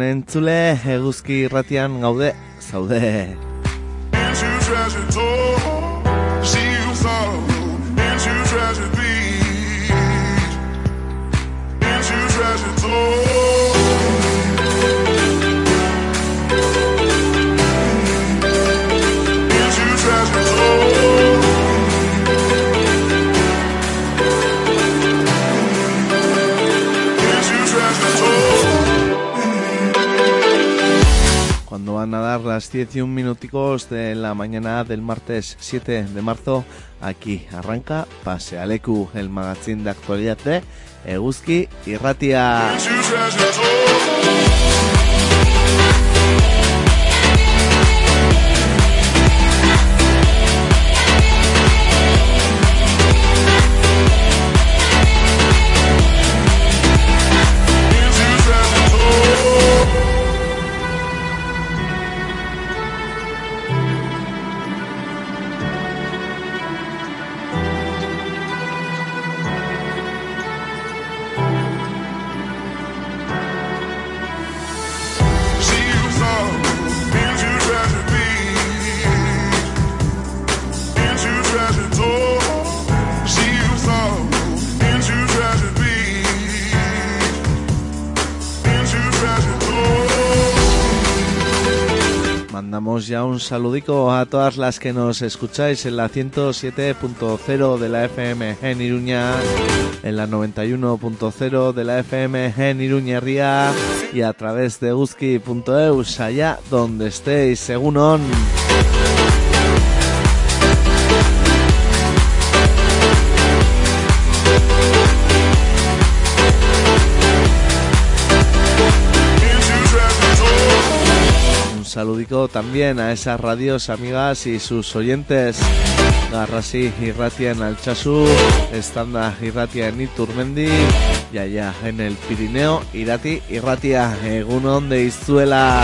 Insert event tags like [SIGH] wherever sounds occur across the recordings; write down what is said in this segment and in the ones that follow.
Honen entzule, eguzki irratian gaude, zaude. Van a dar las 10 y un minuticos de la mañana del martes 7 de marzo, aquí arranca Pase Alecu, el magazine de actualidad de Eguzki y Ratia. Ya un saludico a todas las que nos escucháis en la 107.0 de la FM en Iruña, en la 91.0 de la FM en Iruña Ría y a través de guzki.eus allá donde estéis, según on. Saludico también a esas radios amigas y sus oyentes. Garrasi Irratia en Alchazu, Estanda Irratia en Iturmendi y allá en el Pirineo Irati Irratia, Egunon de Izuela.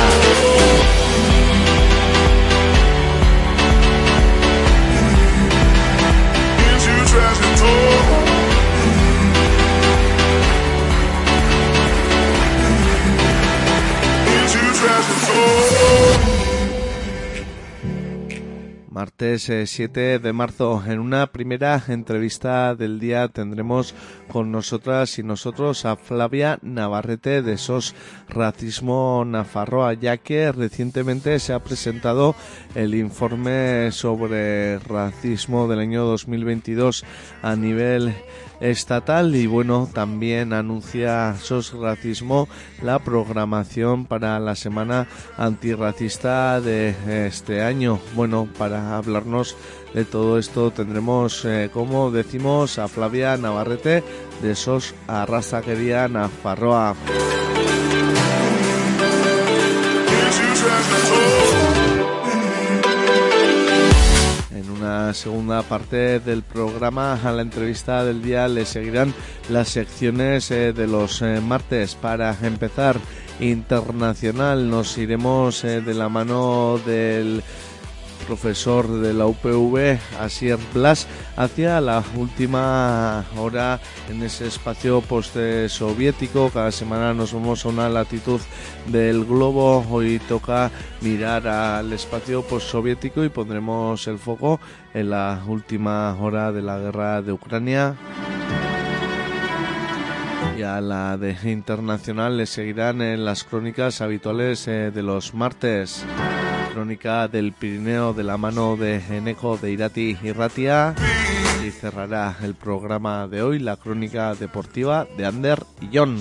Martes eh, 7 de marzo, en una primera entrevista del día tendremos con nosotras y nosotros a Flavia Navarrete de SOS Racismo Nafarroa, ya que recientemente se ha presentado el informe sobre racismo del año 2022 a nivel estatal y bueno también anuncia SOS Racismo la programación para la semana antirracista de este año. Bueno para hablarnos de todo esto tendremos eh, como decimos a Flavia Navarrete de SOS Arrasaquería Nafarroa Una segunda parte del programa, a la entrevista del día, le seguirán las secciones eh, de los eh, martes. Para empezar, internacional, nos iremos eh, de la mano del profesor de la UPV, Asier Blas, hacia la última hora en ese espacio post-soviético. Cada semana nos vamos a una latitud del globo. Hoy toca mirar al espacio post-soviético y pondremos el foco en la última hora de la guerra de Ucrania. Y a la de internacional le seguirán en las crónicas habituales eh, de los martes crónica del Pirineo de la mano de Eneco de Irati y Ratia y cerrará el programa de hoy la crónica deportiva de Ander y John.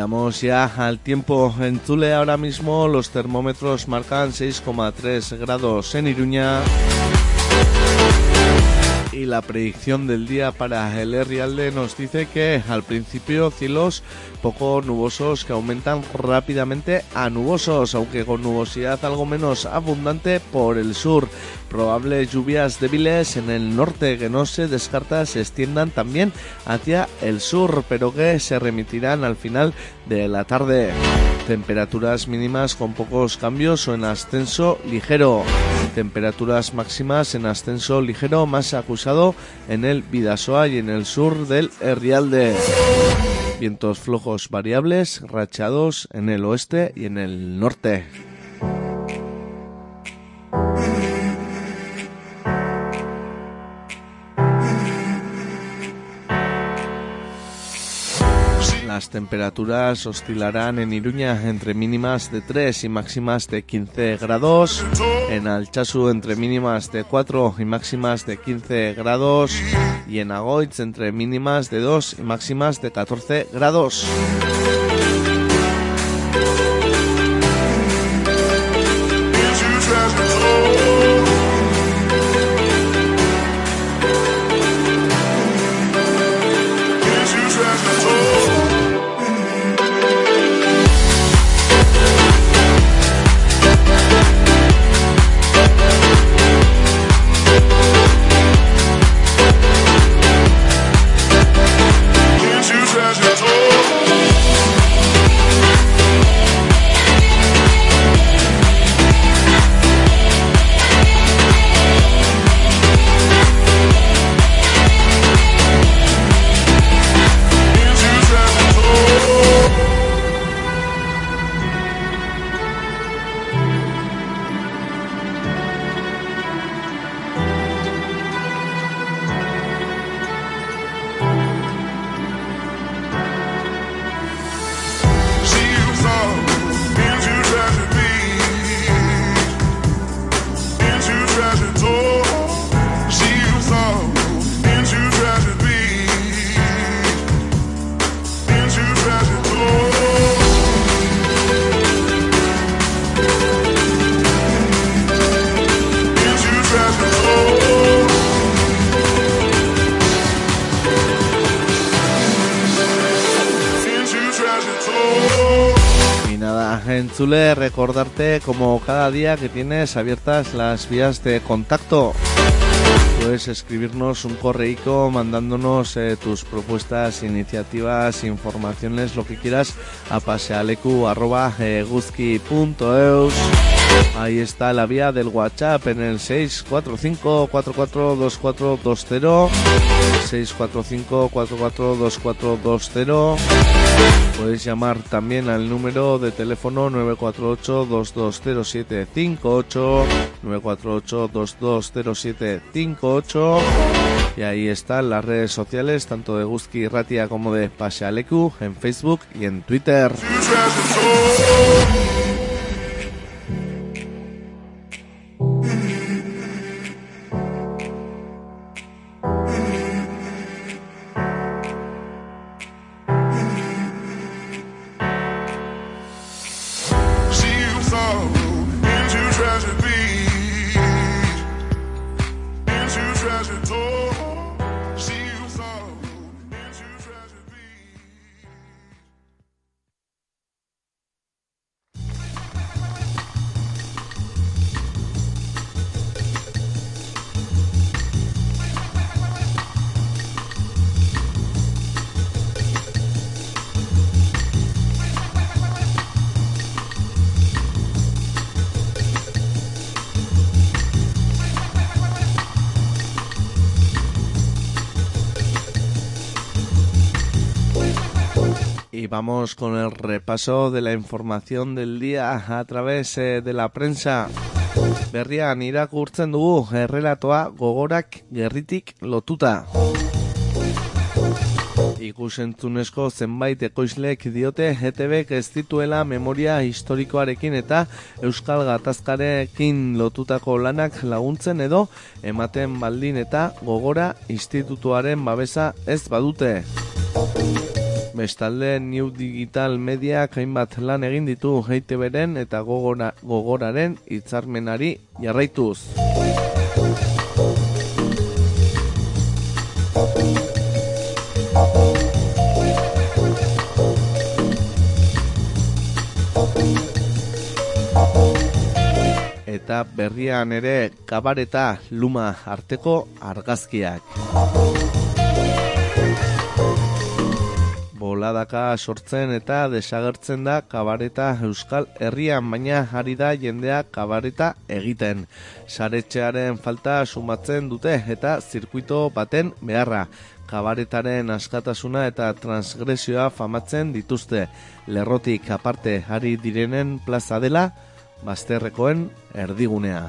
Miramos ya al tiempo en Tule ahora mismo los termómetros marcan 6,3 grados en Iruña. Y la predicción del día para el Rialde nos dice que al principio cielos poco nubosos que aumentan rápidamente a nubosos, aunque con nubosidad algo menos abundante por el sur. Probables lluvias débiles en el norte que no se descarta se extiendan también hacia el sur, pero que se remitirán al final de la tarde. Temperaturas mínimas con pocos cambios o en ascenso ligero. Temperaturas máximas en ascenso ligero más acusado en el Vidasoa y en el sur del Herrialde. Vientos flojos variables, rachados en el oeste y en el norte. Las temperaturas oscilarán en Iruña entre mínimas de 3 y máximas de 15 grados, en Alchazu entre mínimas de 4 y máximas de 15 grados y en Agoitz entre mínimas de 2 y máximas de 14 grados. Zule, recordarte como cada día que tienes abiertas las vías de contacto. Puedes escribirnos un correico mandándonos eh, tus propuestas, iniciativas, informaciones, lo que quieras a pasealecu.guzki.eus. Ahí está la vía del WhatsApp en el 645-442420. 645-442420. Podéis llamar también al número de teléfono 948-220758. 948-220758. Y ahí están las redes sociales, tanto de Guzki Ratia como de Pasealecu, en Facebook y en Twitter. Vamos con el repaso de la información del día a través eh, de la prensa. Berrian irakurtzen dugu errelatoa gogorak gerritik lotuta. Ikusentzunezko zenbait ekoizlek diote ETBek ez dituela memoria historikoarekin eta Euskal Gatazkarekin lotutako lanak laguntzen edo ematen baldin eta gogora institutuaren babesa ez badute. Bestalde, New Digital Mediak hainbat lan egin ditu heiteberen eta gogora, gogoraren hitzarmenari jarraituz. eta berrian ere kabareta luma arteko argazkiak. Boladaka sortzen eta desagertzen da kabareta Euskal Herrian, baina ari da jendea kabareta egiten. Saretxearen falta sumatzen dute eta zirkuito baten beharra kabaretaren askatasuna eta transgresioa famatzen dituzte. Lerrotik aparte ari direnen plaza dela, bazterrekoen erdigunea.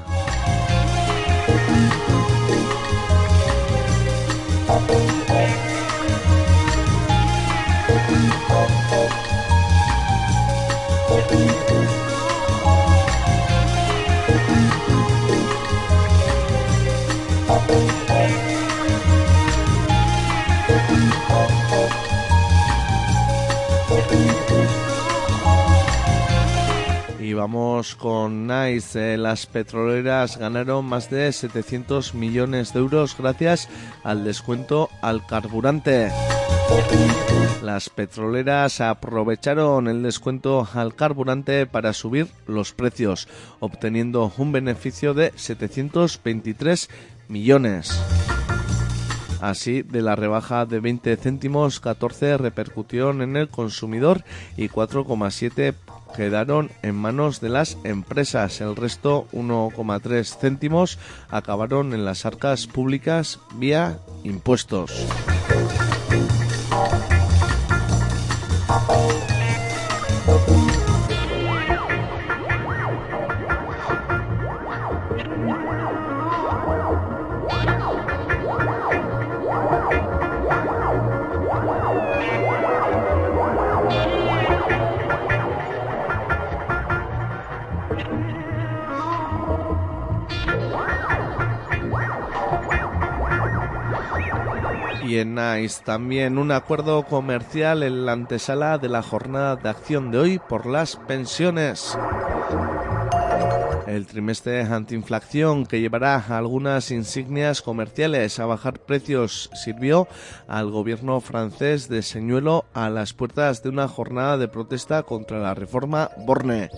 Vamos con Nice. Eh, las petroleras ganaron más de 700 millones de euros gracias al descuento al carburante. Las petroleras aprovecharon el descuento al carburante para subir los precios, obteniendo un beneficio de 723 millones. Así, de la rebaja de 20 céntimos, 14 repercutieron en el consumidor y 4,7 quedaron en manos de las empresas. El resto, 1,3 céntimos, acabaron en las arcas públicas vía impuestos. También un acuerdo comercial en la antesala de la jornada de acción de hoy por las pensiones. El trimestre antiinflación que llevará algunas insignias comerciales a bajar precios sirvió al gobierno francés de señuelo a las puertas de una jornada de protesta contra la reforma Borne.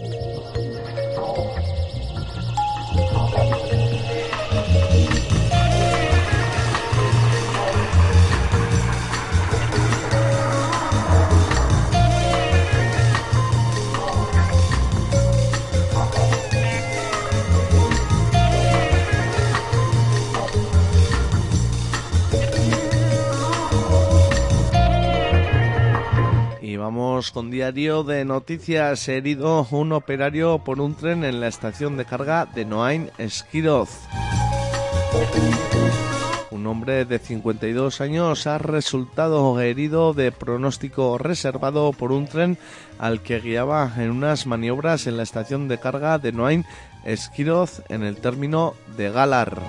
Vamos con diario de noticias. Herido un operario por un tren en la estación de carga de Noain Esquiroz. Un hombre de 52 años ha resultado herido de pronóstico reservado por un tren al que guiaba en unas maniobras en la estación de carga de Noain Esquiroz en el término de Galar.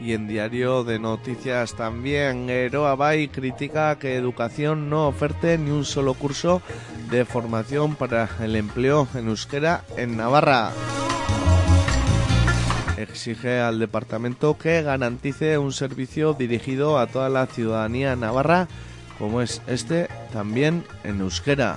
Y en diario de noticias también, Eroa Bay critica que educación no oferte ni un solo curso de formación para el empleo en euskera en Navarra exige al departamento que garantice un servicio dirigido a toda la ciudadanía navarra, como es este también en euskera.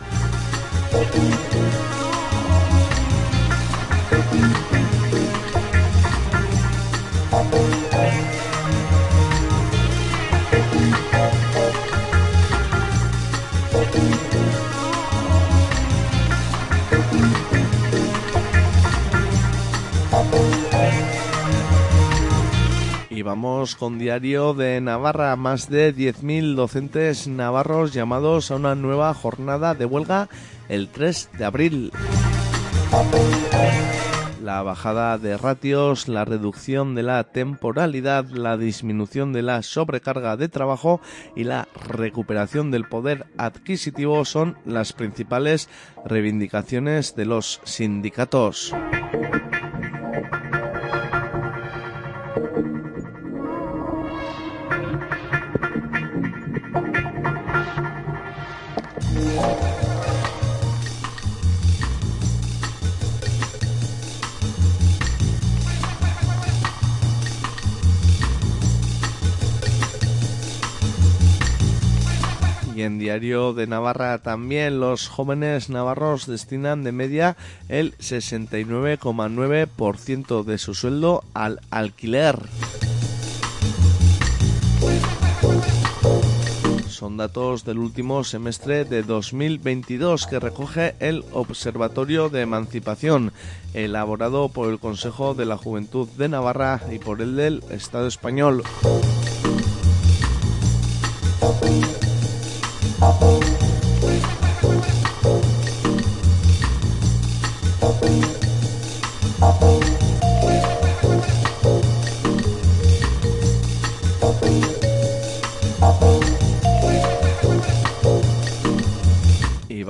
Vamos con diario de Navarra. Más de 10.000 docentes navarros llamados a una nueva jornada de huelga el 3 de abril. La bajada de ratios, la reducción de la temporalidad, la disminución de la sobrecarga de trabajo y la recuperación del poder adquisitivo son las principales reivindicaciones de los sindicatos. Diario de Navarra también los jóvenes navarros destinan de media el 69,9% de su sueldo al alquiler. Son datos del último semestre de 2022 que recoge el Observatorio de Emancipación, elaborado por el Consejo de la Juventud de Navarra y por el del Estado español.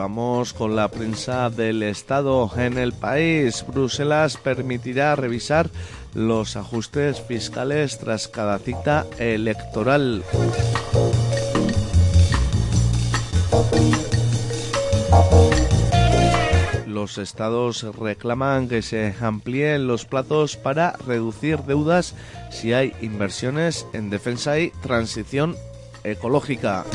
Vamos con la prensa del Estado en el país. Bruselas permitirá revisar los ajustes fiscales tras cada cita electoral. Los estados reclaman que se amplíen los plazos para reducir deudas si hay inversiones en defensa y transición ecológica.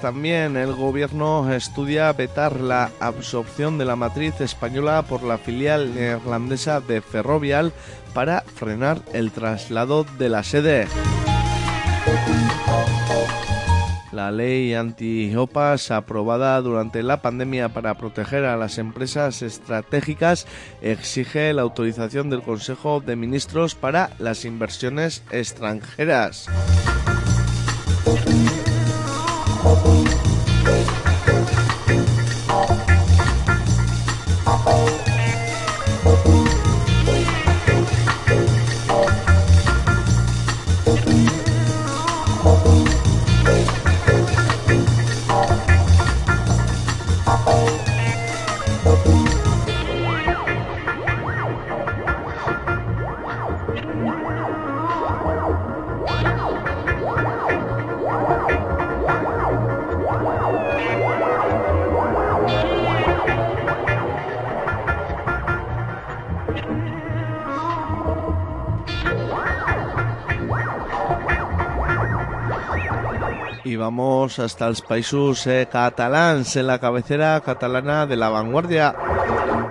También el gobierno estudia vetar la absorción de la matriz española por la filial neerlandesa de Ferrovial para frenar el traslado de la sede. La ley anti-OPAS aprobada durante la pandemia para proteger a las empresas estratégicas exige la autorización del Consejo de Ministros para las inversiones extranjeras. Hasta los países eh, catalans, en la cabecera catalana de la vanguardia.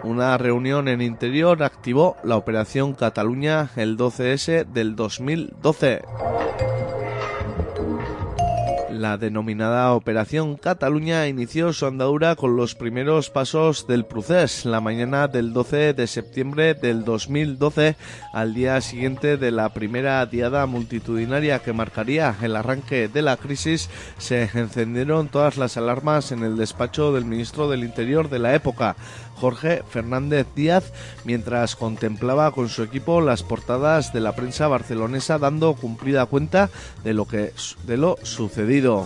Una reunión en interior activó la operación Cataluña el 12S del 2012. La denominada Operación Cataluña inició su andadura con los primeros pasos del procés la mañana del 12 de septiembre del 2012, al día siguiente de la primera diada multitudinaria que marcaría el arranque de la crisis, se encendieron todas las alarmas en el despacho del ministro del Interior de la época, Jorge Fernández Díaz, mientras contemplaba con su equipo las portadas de la prensa barcelonesa dando cumplida cuenta de lo que de lo sucedido.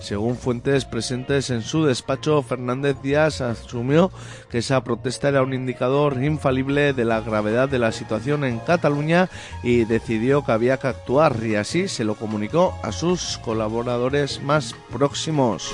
Según fuentes presentes en su despacho, Fernández Díaz asumió que esa protesta era un indicador infalible de la gravedad de la situación en Cataluña y decidió que había que actuar y así se lo comunicó a sus colaboradores más próximos.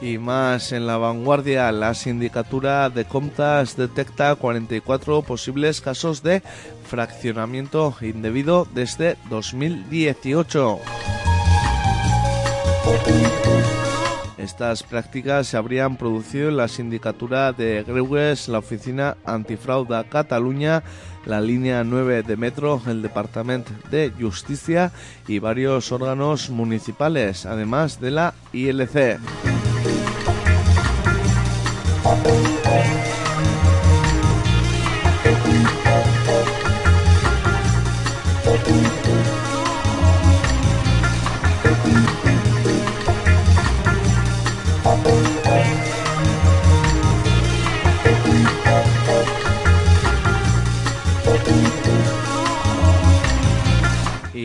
Y más en la vanguardia, la sindicatura de Comtas detecta 44 posibles casos de fraccionamiento indebido desde 2018. Estas prácticas se habrían producido en la sindicatura de Greuges, la oficina antifrauda Cataluña, la línea 9 de metro, el Departamento de Justicia y varios órganos municipales, además de la ILC.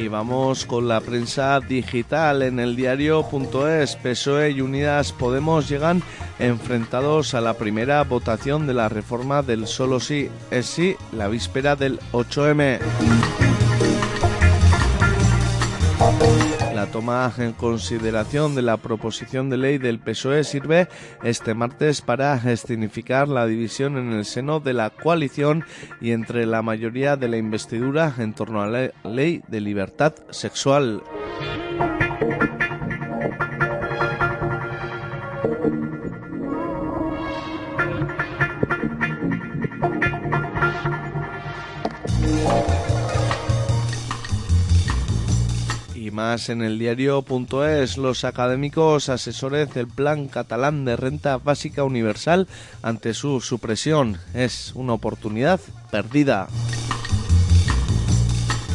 Y vamos con la prensa digital en el diario.es. PSOE y Unidas Podemos llegan enfrentados a la primera votación de la reforma del solo sí es sí, la víspera del 8M. Toma en consideración de la proposición de ley del PSOE sirve este martes para escenificar la división en el seno de la coalición y entre la mayoría de la investidura en torno a la ley de libertad sexual. Más en el diario.es, los académicos asesores del Plan Catalán de Renta Básica Universal ante su supresión. Es una oportunidad perdida.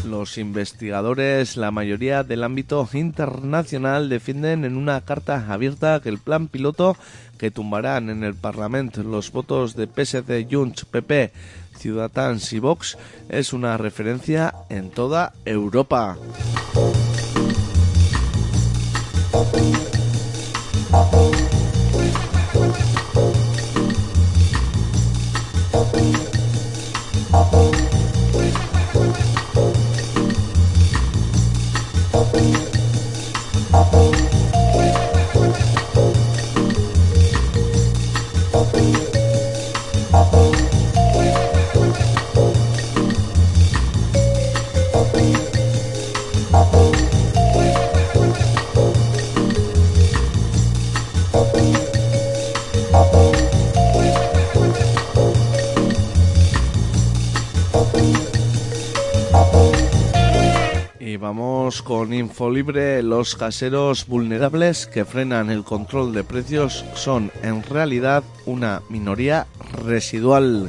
Los investigadores, la mayoría del ámbito internacional, defienden en una carta abierta que el plan piloto que tumbarán en el Parlamento los votos de PSD, Junts, PP, Ciudadanos y Vox es una referencia en toda Europa. Y con Infolibre. Los caseros vulnerables que frenan el control de precios son en realidad una minoría residual.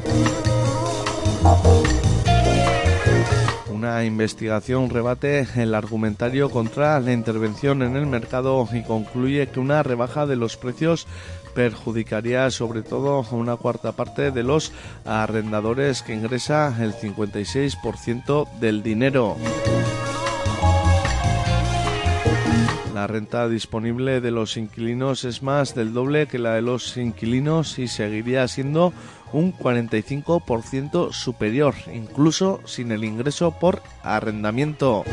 Una investigación rebate el argumentario contra la intervención en el mercado y concluye que una rebaja de los precios perjudicaría sobre todo a una cuarta parte de los arrendadores que ingresa el 56% del dinero. La renta disponible de los inquilinos es más del doble que la de los inquilinos y seguiría siendo un 45% superior, incluso sin el ingreso por arrendamiento.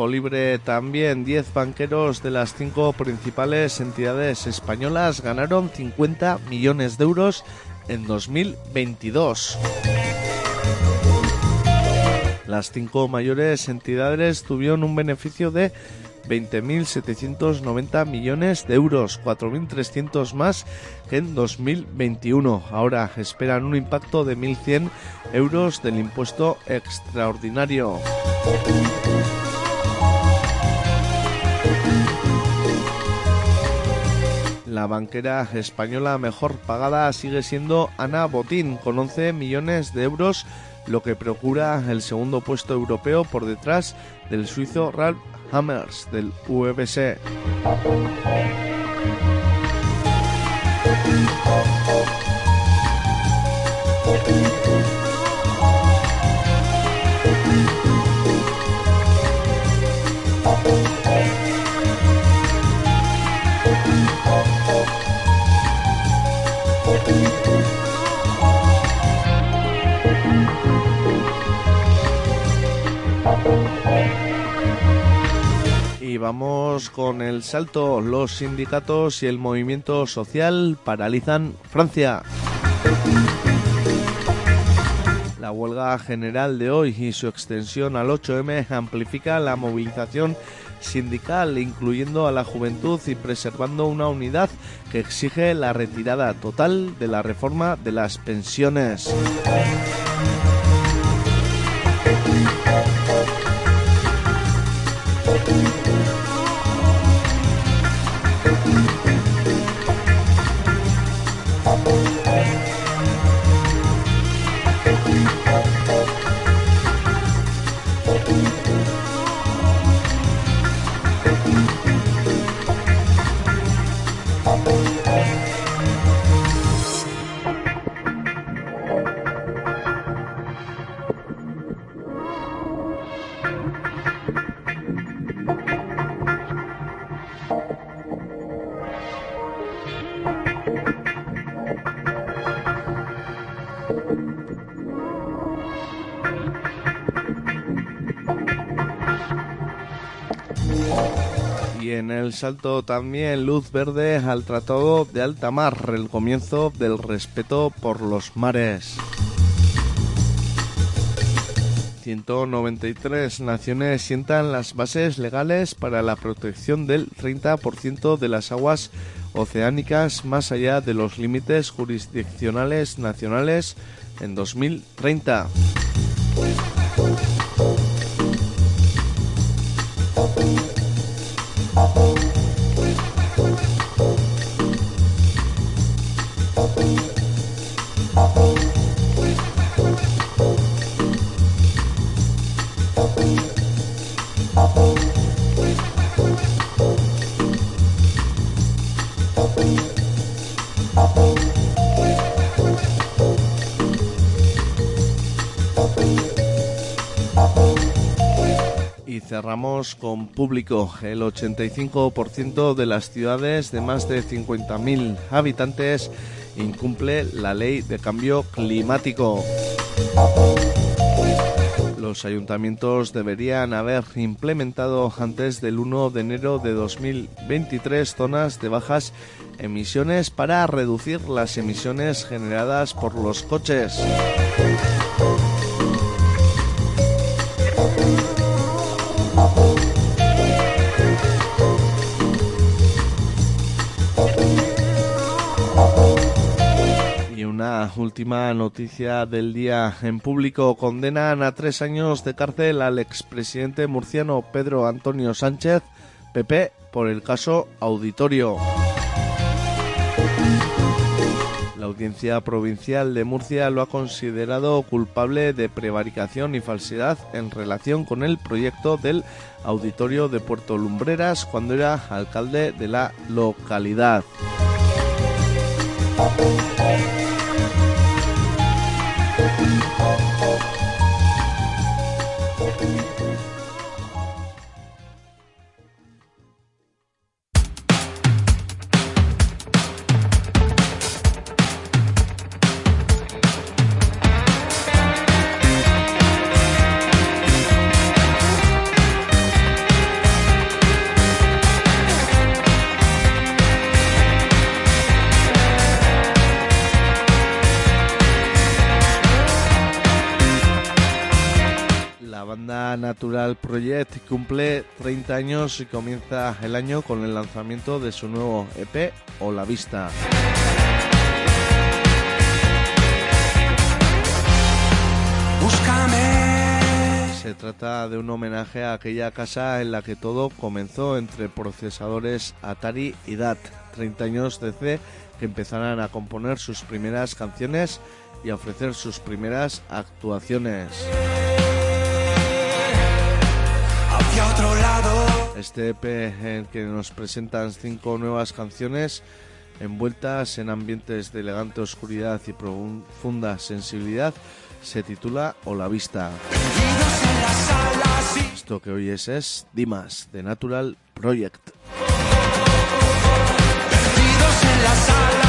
Infolibre también 10 banqueros de las cinco principales entidades españolas ganaron 50 millones de euros en 2022. Las cinco mayores entidades tuvieron un beneficio de 20.790 millones de euros, 4.300 más que en 2021. Ahora esperan un impacto de 1.100 euros del impuesto extraordinario. La banquera española mejor pagada sigue siendo Ana Botín, con 11 millones de euros, lo que procura el segundo puesto europeo por detrás del suizo Ralph Hammers del UBC. Vamos con el salto. Los sindicatos y el movimiento social paralizan Francia. La huelga general de hoy y su extensión al 8M amplifica la movilización sindical, incluyendo a la juventud y preservando una unidad que exige la retirada total de la reforma de las pensiones. Salto también luz verde al Tratado de Alta Mar, el comienzo del respeto por los mares. 193 naciones sientan las bases legales para la protección del 30% de las aguas oceánicas más allá de los límites jurisdiccionales nacionales en 2030. Con público. El 85% de las ciudades de más de 50.000 habitantes incumple la ley de cambio climático. Los ayuntamientos deberían haber implementado antes del 1 de enero de 2023 zonas de bajas emisiones para reducir las emisiones generadas por los coches. Última noticia del día en público. Condenan a tres años de cárcel al expresidente murciano Pedro Antonio Sánchez, PP, por el caso Auditorio. La Audiencia Provincial de Murcia lo ha considerado culpable de prevaricación y falsedad en relación con el proyecto del Auditorio de Puerto Lumbreras cuando era alcalde de la localidad. Project cumple 30 años y comienza el año con el lanzamiento de su nuevo EP O La Vista. Se trata de un homenaje a aquella casa en la que todo comenzó entre procesadores Atari y DAT. 30 años de C que empezarán a componer sus primeras canciones y a ofrecer sus primeras actuaciones. Otro lado. Este EP en que nos presentan cinco nuevas canciones envueltas en ambientes de elegante oscuridad y profunda sensibilidad se titula O la vista. Esto que oyes es Dimas de Natural Project. Perdidos en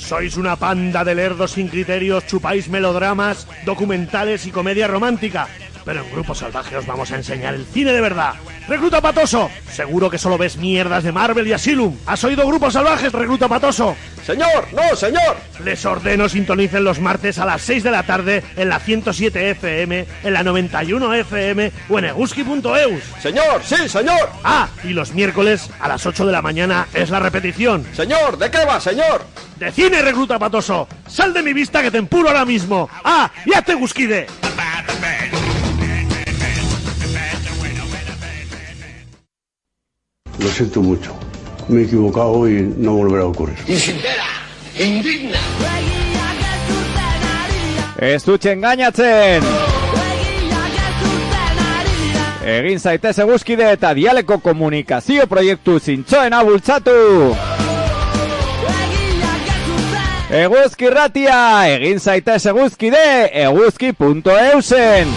Sois una panda de lerdos sin criterios, chupáis melodramas, documentales y comedia romántica. Pero en Grupo Salvaje os vamos a enseñar el cine de verdad. ¡Recluta Patoso! Seguro que solo ves mierdas de Marvel y Asylum. ¿Has oído Grupo Salvaje, Recluta Patoso? Señor, no, señor. Les ordeno sintonicen los martes a las 6 de la tarde en la 107 FM, en la 91 FM o en eguski.eus. Señor, sí, señor. Ah, y los miércoles a las 8 de la mañana es la repetición. Señor, ¿de qué va, señor? ¡De cine, recluta patoso! ¡Sal de mi vista que te empuro ahora mismo! ¡Ah, ya te gusquide! Lo siento mucho. Me he equivocado y no volverá a ocurrir. Estuche engañatzen! Egin zaitez eguzkide eta dialeko komunikazio proiektu zintxoena bultzatu! Eguzki ratia, egin zaitez eguzkide, eguzki.eusen!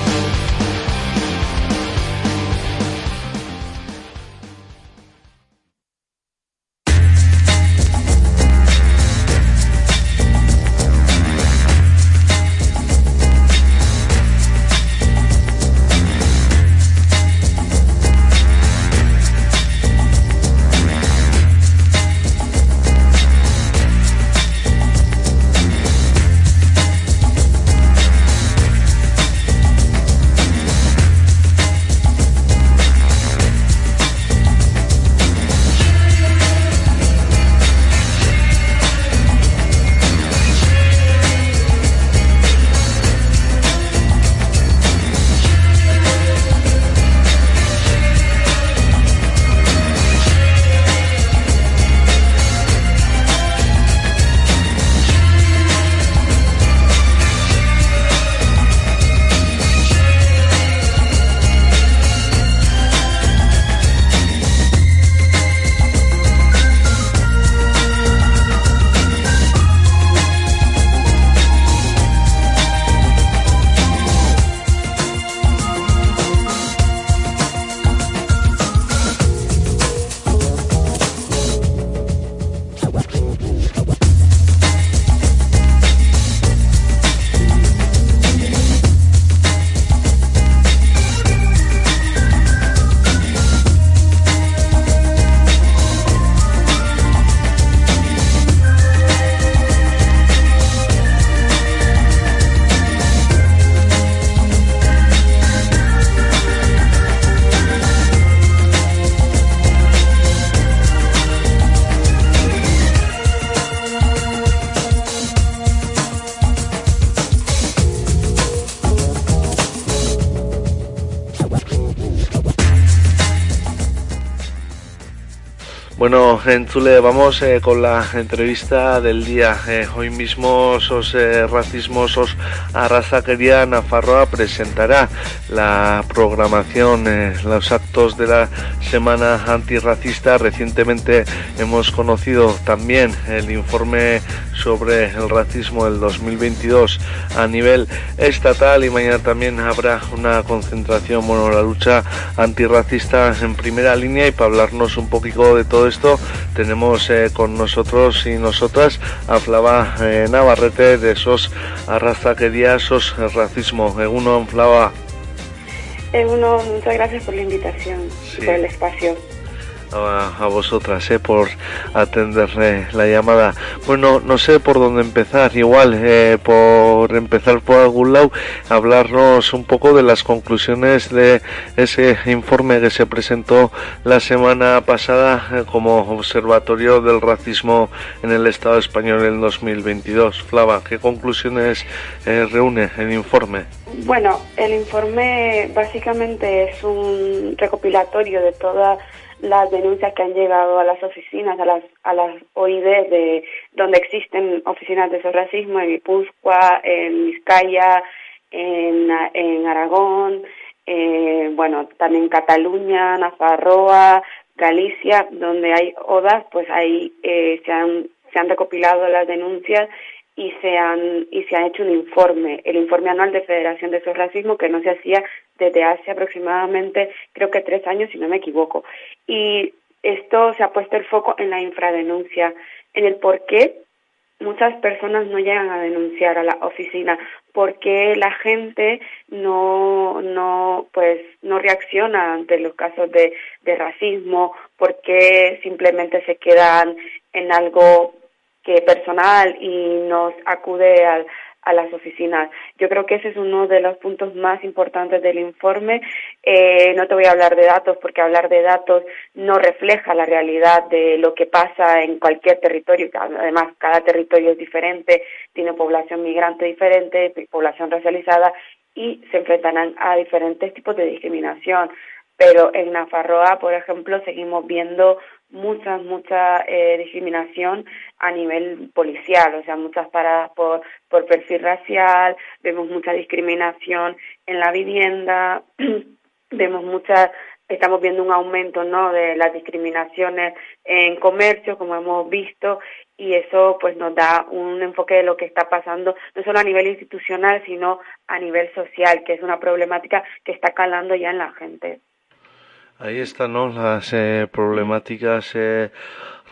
Bueno, Entzule, vamos eh, con la entrevista del día. Eh, hoy mismo SOS eh, Racismo, SOS Arrasaquería Nafarroa presentará la programación, eh, los actos de la Semana Antirracista. Recientemente hemos conocido también el informe sobre el racismo del 2022 a nivel estatal y mañana también habrá una concentración, bueno, la lucha antirracista en primera línea y para hablarnos un poquito de todo esto tenemos eh, con nosotros y nosotras a Flava eh, Navarrete de SOS Arrastraquería, SOS Racismo. Eguno, Flava. Eguno, muchas gracias por la invitación y por el espacio a, vosotras eh, por atender eh, la llamada. Bueno, no sé por dónde empezar, igual eh, por empezar por algún lado, hablarnos un poco de las conclusiones de ese informe que se presentó la semana pasada eh, como Observatorio del Racismo en el Estado español en 2022. Flava, ¿qué conclusiones eh, reúne el informe? Bueno, el informe básicamente es un recopilatorio de todas las denuncias que han llegado a las oficinas, a las, a las OID de donde existen oficinas de ese racismo, en Guipúzcoa, en Vizcaya, en, en Aragón, eh, bueno, también Cataluña, Nafarroa, Galicia, donde hay ODAs, pues ahí eh, se han se han recopilado las denuncias y se han y se ha hecho un informe, el informe anual de Federación de esos Racismo que no se hacía desde hace aproximadamente creo que tres años si no me equivoco. Y esto se ha puesto el foco en la infradenuncia, en el por qué muchas personas no llegan a denunciar a la oficina, por qué la gente no no pues no reacciona ante los casos de, de racismo, por qué simplemente se quedan en algo que personal y nos acude al, a las oficinas. Yo creo que ese es uno de los puntos más importantes del informe. Eh, no te voy a hablar de datos porque hablar de datos no refleja la realidad de lo que pasa en cualquier territorio. Además, cada territorio es diferente, tiene población migrante diferente, población racializada y se enfrentarán a diferentes tipos de discriminación. Pero en Nafarroa, por ejemplo, seguimos viendo mucha, mucha eh, discriminación a nivel policial, o sea, muchas paradas por, por perfil racial, vemos mucha discriminación en la vivienda, [CLEARS THROAT] vemos muchas estamos viendo un aumento no de las discriminaciones en comercio como hemos visto y eso pues nos da un enfoque de lo que está pasando no solo a nivel institucional sino a nivel social que es una problemática que está calando ya en la gente ahí están ¿no? las eh, problemáticas eh,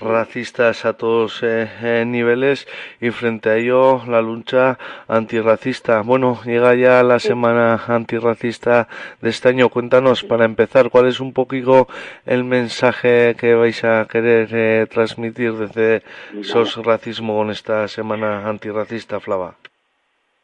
racistas a todos eh, niveles y frente a ello la lucha antirracista. Bueno, llega ya la semana antirracista de este año. Cuéntanos, para empezar, cuál es un poquito el mensaje que vais a querer eh, transmitir desde SOS Racismo con esta semana antirracista, Flava.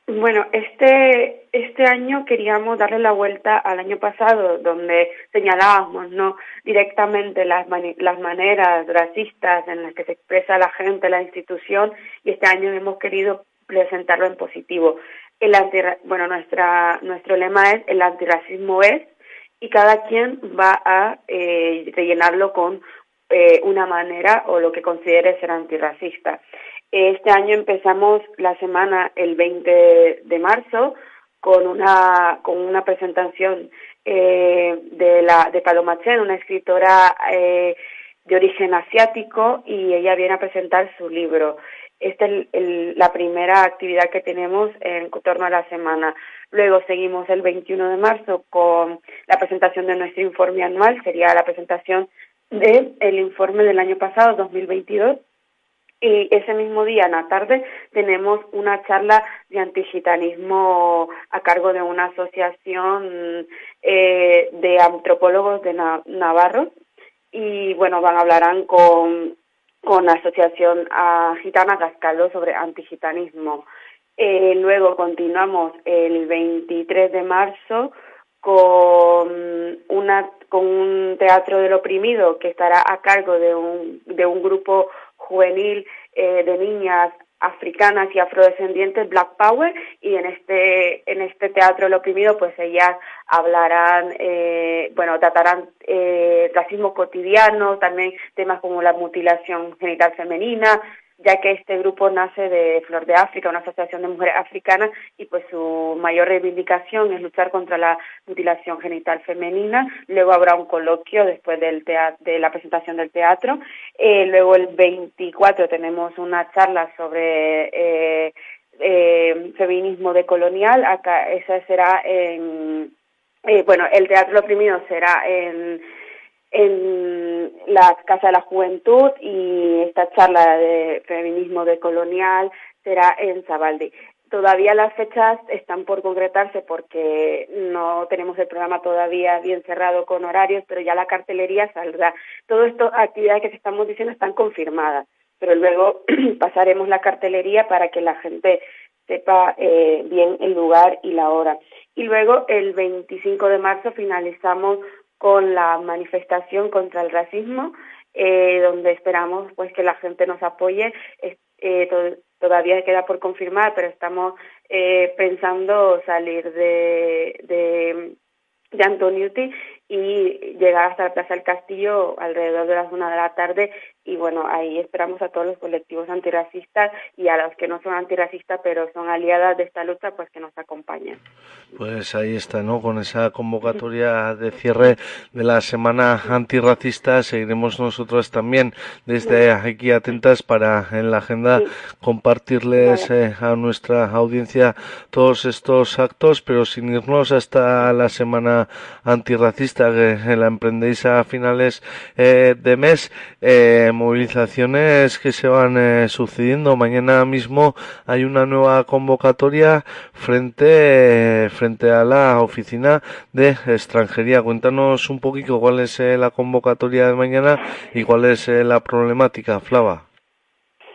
Bueno, este, este año queríamos darle la vuelta al año pasado, donde señalábamos no directamente las, las maneras racistas en las que se expresa la gente, la institución, y este año hemos querido presentarlo en positivo. El anti, bueno, nuestra, nuestro lema es el antirracismo es, y cada quien va a eh, rellenarlo con eh, una manera o lo que considere ser antirracista. Este año empezamos la semana el 20 de marzo con una con una presentación eh, de la de Paloma Chen, una escritora eh, de origen asiático y ella viene a presentar su libro. Esta es la primera actividad que tenemos en torno a la semana. Luego seguimos el 21 de marzo con la presentación de nuestro informe anual, sería la presentación del el informe del año pasado, 2022 y ese mismo día, en la tarde, tenemos una charla de antigitanismo a cargo de una asociación eh, de antropólogos de Navarro. Y bueno, van hablarán con, con la asociación a Gitana Gascaldo sobre antigitanismo. Eh, luego continuamos el 23 de marzo con una con un teatro del oprimido que estará a cargo de un de un grupo juvenil eh, de niñas africanas y afrodescendientes Black Power y en este en este teatro el oprimido pues ellas hablarán eh, bueno tratarán eh, racismo cotidiano también temas como la mutilación genital femenina ya que este grupo nace de Flor de África, una asociación de mujeres africanas, y pues su mayor reivindicación es luchar contra la mutilación genital femenina. Luego habrá un coloquio después del de la presentación del teatro. Eh, luego el 24 tenemos una charla sobre eh, eh, feminismo decolonial. Acá esa será en, eh, bueno, el teatro oprimido será en en la Casa de la Juventud y esta charla de feminismo decolonial será en Zabaldi. Todavía las fechas están por concretarse porque no tenemos el programa todavía bien cerrado con horarios, pero ya la cartelería saldrá. Todo esto, actividades que estamos diciendo están confirmadas, pero luego [CLEARS THROAT] pasaremos la cartelería para que la gente sepa eh, bien el lugar y la hora. Y luego el 25 de marzo finalizamos con la manifestación contra el racismo, eh, donde esperamos pues que la gente nos apoye. Eh, todavía queda por confirmar, pero estamos eh, pensando salir de, de, de Antoniuti y llegar hasta la Plaza del Castillo alrededor de las una de la tarde y bueno, ahí esperamos a todos los colectivos antirracistas y a los que no son antirracistas pero son aliadas de esta lucha pues que nos acompañen. Pues ahí está, ¿no? Con esa convocatoria de cierre de la semana antirracista seguiremos nosotros también desde aquí atentas para en la agenda compartirles eh, a nuestra audiencia todos estos actos, pero sin irnos hasta la semana antirracista que la emprendéis a finales eh, de mes, eh, movilizaciones que se van eh, sucediendo. Mañana mismo hay una nueva convocatoria frente, frente a la oficina de extranjería. Cuéntanos un poquito cuál es la convocatoria de mañana y cuál es la problemática, Flava.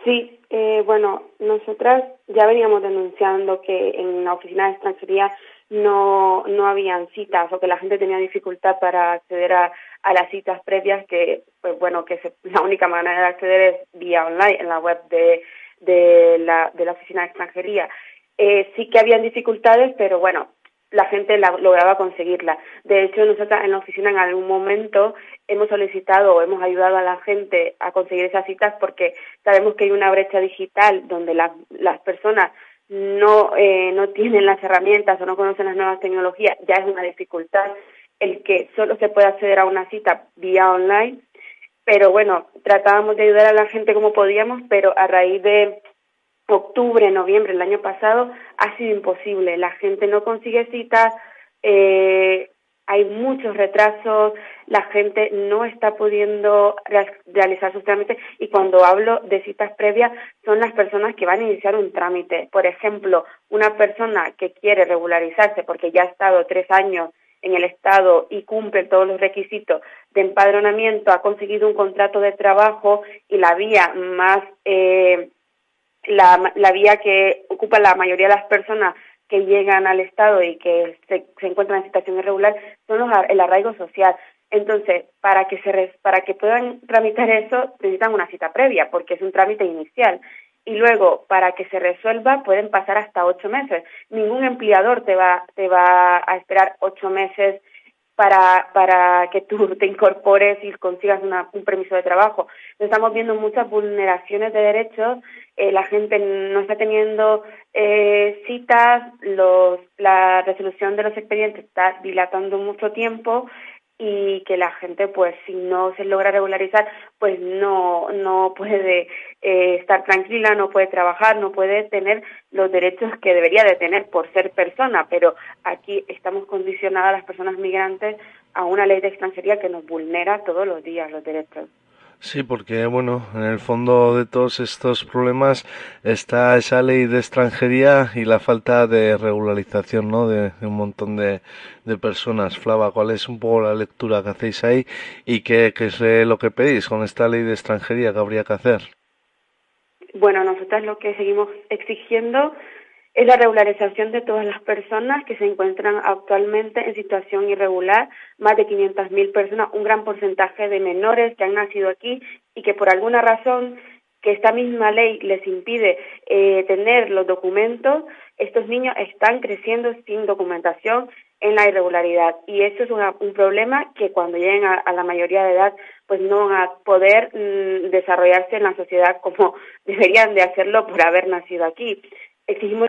Sí, bueno, nosotras ya veníamos denunciando que en la oficina de extranjería no, no habían citas o que la gente tenía dificultad para acceder a, a las citas previas que, pues bueno, que [LAUGHS] la única manera de acceder es vía online en la web de, de, la, de la oficina de extranjería. Eh, sí que habían dificultades, pero bueno, la gente la, lograba conseguirla. De hecho, nosotros en la oficina en algún momento hemos solicitado o hemos ayudado a la gente a conseguir esas citas porque sabemos que hay una brecha digital donde las las personas no, eh, no tienen las herramientas o no conocen las nuevas tecnologías, ya es una dificultad. el que solo se puede acceder a una cita vía online, pero bueno, tratábamos de ayudar a la gente como podíamos, pero a raíz de octubre, noviembre el año pasado ha sido imposible. La gente no consigue citas, eh, hay muchos retrasos, la gente no está pudiendo realizar sus trámites y cuando hablo de citas previas son las personas que van a iniciar un trámite. Por ejemplo, una persona que quiere regularizarse porque ya ha estado tres años en el Estado y cumple todos los requisitos de empadronamiento, ha conseguido un contrato de trabajo y la vía más, eh, la, la vía que ocupa la mayoría de las personas que llegan al Estado y que se, se encuentran en situación irregular son los, el arraigo social. Entonces, para que, se, para que puedan tramitar eso, necesitan una cita previa, porque es un trámite inicial. Y luego, para que se resuelva, pueden pasar hasta ocho meses. Ningún empleador te va, te va a esperar ocho meses para, para que tú te incorpores y consigas una, un permiso de trabajo. Estamos viendo muchas vulneraciones de derechos, eh, la gente no está teniendo eh, citas, los, la resolución de los expedientes está dilatando mucho tiempo y que la gente pues si no se logra regularizar pues no no puede eh, estar tranquila no puede trabajar no puede tener los derechos que debería de tener por ser persona. Pero aquí estamos condicionadas las personas migrantes a una ley de extranjería que nos vulnera todos los días los derechos Sí, porque bueno, en el fondo de todos estos problemas está esa ley de extranjería y la falta de regularización, ¿no? De, un montón de, de, personas. Flava, ¿cuál es un poco la lectura que hacéis ahí y qué, qué es lo que pedís con esta ley de extranjería que habría que hacer? Bueno, nosotros lo que seguimos exigiendo es la regularización de todas las personas que se encuentran actualmente en situación irregular, más de 500.000 personas, un gran porcentaje de menores que han nacido aquí y que por alguna razón que esta misma ley les impide eh, tener los documentos, estos niños están creciendo sin documentación en la irregularidad. Y eso es un problema que cuando lleguen a, la mayoría de edad pues no van a poder mm, desarrollarse en la sociedad como [LAUGHS] deberían de hacerlo por haber nacido aquí exigimos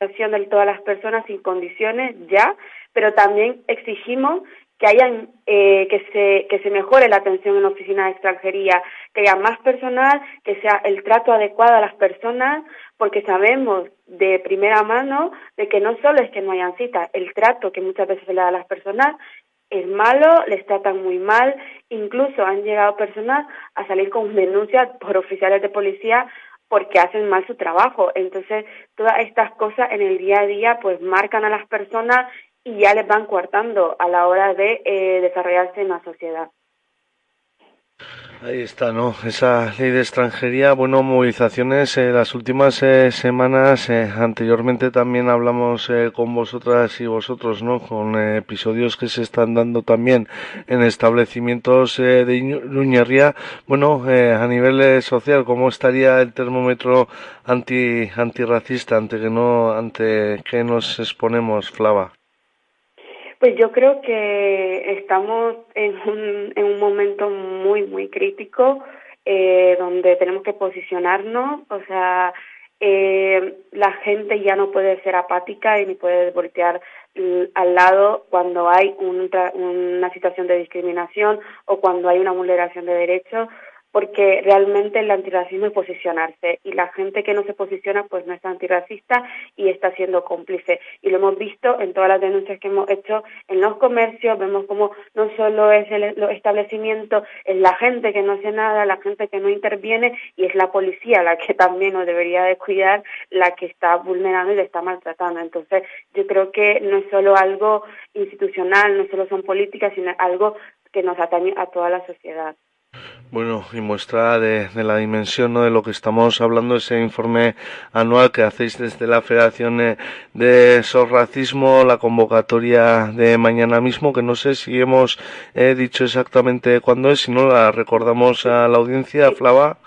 la de todas las personas sin condiciones ya, pero también exigimos que hayan eh, que se que se mejore la atención en la oficina de extranjería, que haya más personal, que sea el trato adecuado a las personas, porque sabemos de primera mano de que no solo es que no hayan citas, el trato que muchas veces se le da a las personas es malo, les tratan muy mal, incluso han llegado personas a salir con denuncias por oficiales de policía porque hacen mal su trabajo. Entonces, todas estas cosas en el día a día pues marcan a las personas y ya les van coartando a la hora de eh, desarrollarse en la sociedad. Ahí está, ¿no? Esa ley de extranjería, bueno, movilizaciones eh, las últimas eh, semanas, eh, anteriormente también hablamos eh, con vosotras y vosotros, ¿no? Con episodios que se están dando también en establecimientos de Nuñería. Bueno, a nivel social, ¿cómo estaría el termómetro anti antirracista ante que no ante que nos exponemos, Flava? Pues yo creo que estamos en un, en un momento muy, muy crítico eh, donde tenemos que posicionarnos, o sea, eh, la gente ya no puede ser apática y ni puede voltear al lado cuando hay una situación de discriminación o cuando hay una vulneración de derechos porque realmente el antirracismo es posicionarse y la gente que no se posiciona pues no es antirracista y está siendo cómplice. Y lo hemos visto en todas las denuncias que hemos hecho en los comercios vemos como no solo es el, establecimiento es la gente que no hace nada la gente que no interviene y es la policía la que [LAUGHS] también nos debería de cuidar la que está vulnerando y le está maltratando. Entonces yo creo que no es solo algo institucional no solo son políticas sino algo que nos atañe a toda la sociedad bueno, y muestra de, la dimensión ¿no? de lo que estamos hablando, ese informe anual que hacéis desde la Federación eh, de Sorracismo, la convocatoria de mañana mismo, que no sé si hemos eh, dicho exactamente cuándo es, si no la recordamos a la audiencia, Flava.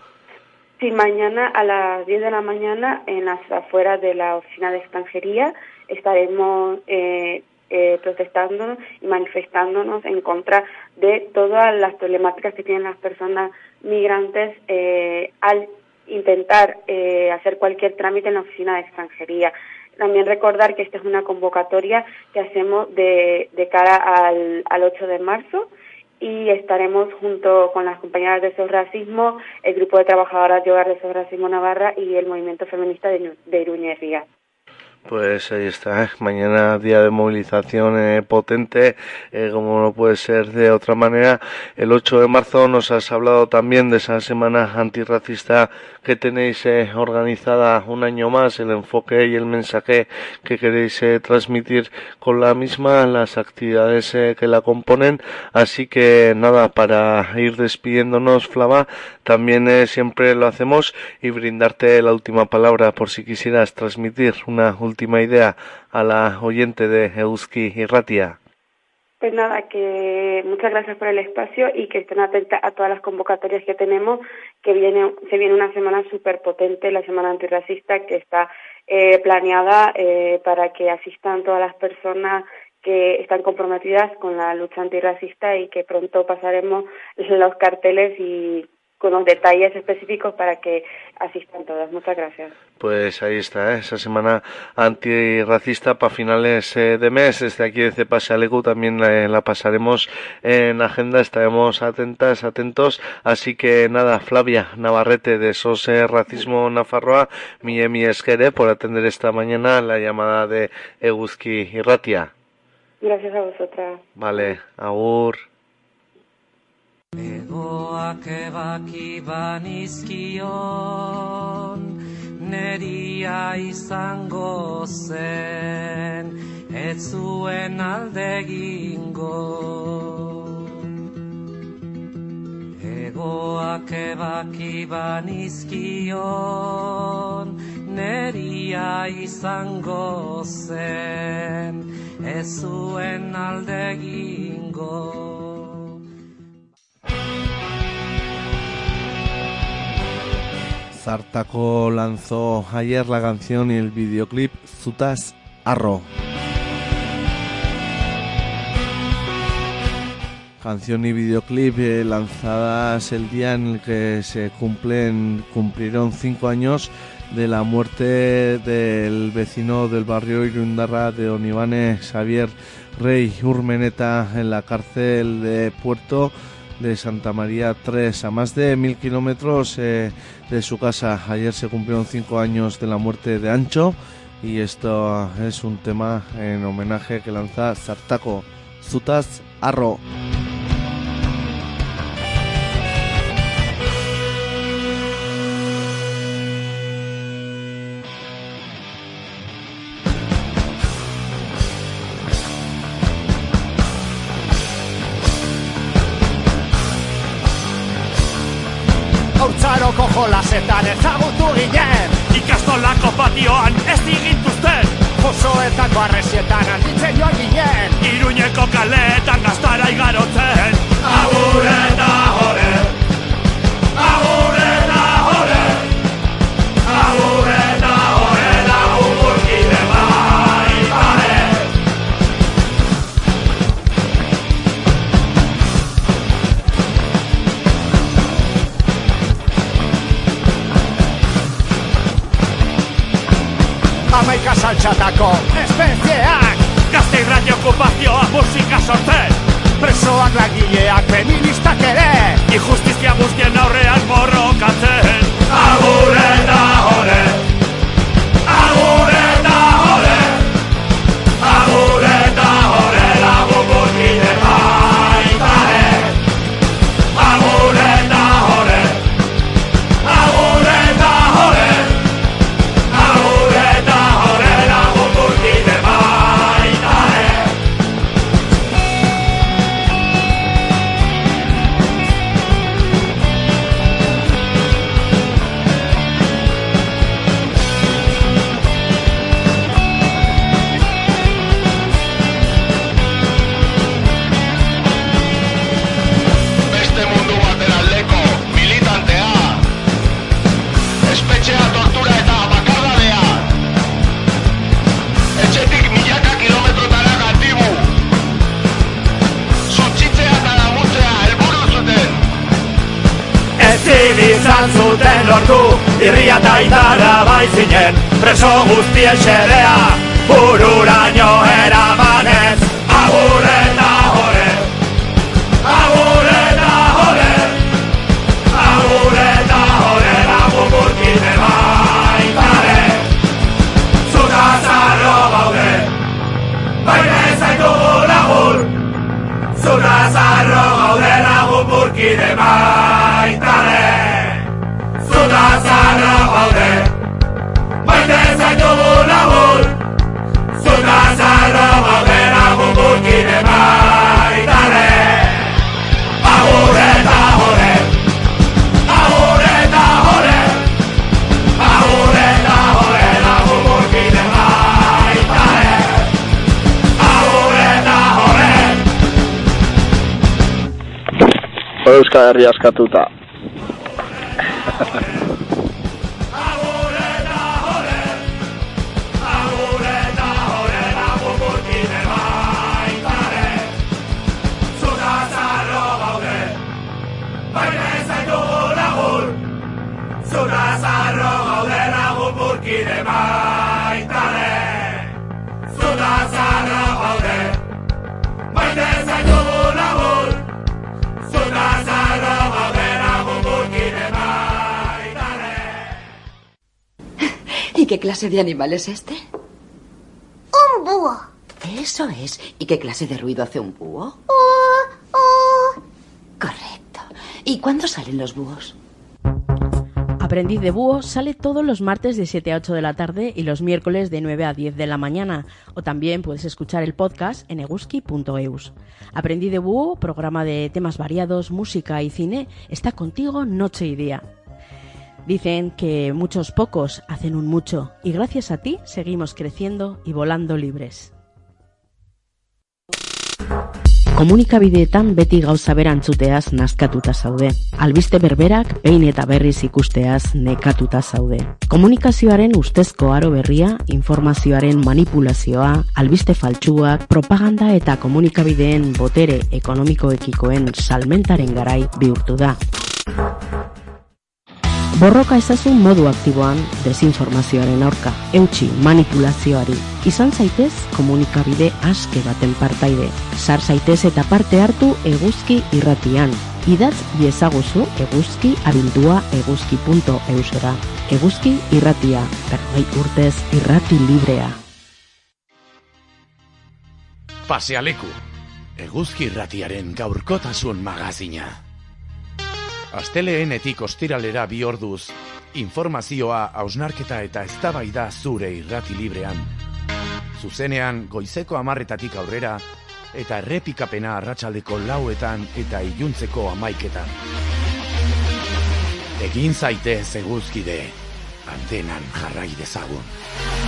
Sí, mañana a las 10 de la mañana en las afueras de la Oficina de Extranjería estaremos eh, eh, protestándonos y manifestándonos en contra de todas las problemáticas que tienen las personas migrantes eh, al intentar eh, hacer cualquier trámite en la oficina de extranjería. también recordar que esta es una convocatoria que hacemos de, de cara al, al 8 de marzo y estaremos junto con las compañeras de SOS Racismo, el grupo de trabajadoras de hogar de SOS Racismo Navarra y el movimiento feminista de, de Iruña y Ría. Pues ahí está, ¿eh? mañana día de movilización eh, potente, eh, como no puede ser de otra manera. El 8 de marzo nos has hablado también de esa semana antirracista que tenéis organizada un año más, el enfoque y el mensaje que queréis transmitir con la misma, las actividades que la componen. Así que nada, para ir despidiéndonos, Flava, también siempre lo hacemos y brindarte la última palabra por si quisieras transmitir una última idea a la oyente de Euski y Ratia. Pues nada, que muchas gracias por el espacio y que estén atentas a todas las convocatorias que tenemos, que viene, se viene una semana súper potente, la semana antirracista, que está eh, planeada eh, para que asistan todas las personas que están comprometidas con la lucha antirracista y que pronto pasaremos los carteles y con los detalles específicos para que asistan todas. Muchas gracias. Pues ahí está, ¿eh? esa semana antirracista para finales eh, de mes. Desde aquí de Cepase Alegu también eh, la pasaremos en agenda. Estaremos atentas, atentos. Así que nada, Flavia Navarrete de SOS eh, Racismo Nafarroa, mi emi esquere por atender esta mañana la llamada de Eguzki y Ratia. Gracias a vosotras. Vale, agur. Egoak ebaki banizkion, neria izango zen, ez zuen alde egingo. Egoak ebaki banizkion, neria izango zen, ez zuen alde egingo. Zartaco lanzó ayer la canción y el videoclip Zutas Arro. Canción y videoclip eh, lanzadas el día en el que se cumplen, cumplieron cinco años de la muerte del vecino del barrio Irundarra de Onibane, Xavier Rey Urmeneta, en la cárcel de Puerto de Santa María 3, a más de mil kilómetros eh, de su casa. Ayer se cumplieron cinco años de la muerte de Ancho y esto es un tema en homenaje que lanza Sartaco Zutas Arro. Euskal Herria askatuta. Qué clase de animal es este? Un búho. Eso es. ¿Y qué clase de ruido hace un búho? Uh, uh. Correcto. ¿Y cuándo salen los búhos? Aprendiz de Búho sale todos los martes de 7 a 8 de la tarde y los miércoles de 9 a 10 de la mañana. O también puedes escuchar el podcast en eguski.eus. Aprendiz de Búho, programa de temas variados, música y cine, está contigo noche y día. Dicen que muchos pocos hacen un mucho y gracias a ti seguimos creciendo y volando libres. Komunikabideetan beti gauza berantzuteaz nazkatuta zaude. Albiste berberak behin eta berriz ikusteaz nekatuta zaude. Komunikazioaren ustezko aro berria, informazioaren manipulazioa, albiste faltsuak, propaganda eta komunikabideen botere ekonomikoekikoen salmentaren garai bihurtu da. Borroka ezazun modu aktiboan desinformazioaren aurka, eutxi manipulazioari. Izan zaitez komunikabide aske baten partaide. Sar zaitez eta parte hartu eguzki irratian. Idatz iezaguzu eguzki abildua eguzki.eusera. Eguzki irratia, berrogei urtez irrati librea. Pasealeku, eguzki irratiaren gaurkotasun magazina. Asteleenetik ostiralera bi orduz, informazioa, hausnarketa eta eztabaida zure irrati librean. Zuzenean goizeko amarretatik aurrera, eta errepikapena arratsaldeko lauetan eta iluntzeko amaiketan. Egin zaitez eguzkide, antenan jarrai dezagun.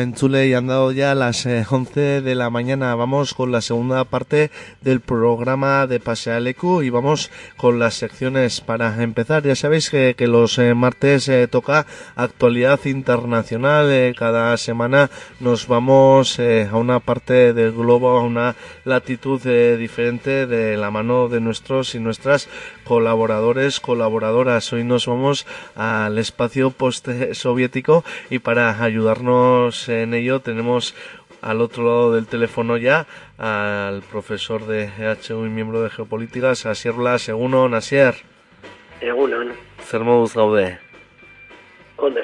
Bueno, en Chule y han dado ya las eh, 11 de la mañana. Vamos con la segunda parte del programa de Pasealecu y vamos con las secciones para empezar. Ya sabéis que, los eh, martes eh, toca actualidad internacional. Eh, cada semana nos vamos eh, a una parte del globo, a una latitud eh, diferente de la mano de nuestros y nuestras colaboradores, colaboradoras. Hoy nos vamos al espacio post-soviético y para ayudarnos en ello tenemos al otro lado del teléfono ya al profesor de EHU y miembro de Geopolíticas, Asier Blas, Eguno, Nasier. Egunon, Zer gaude? ondo.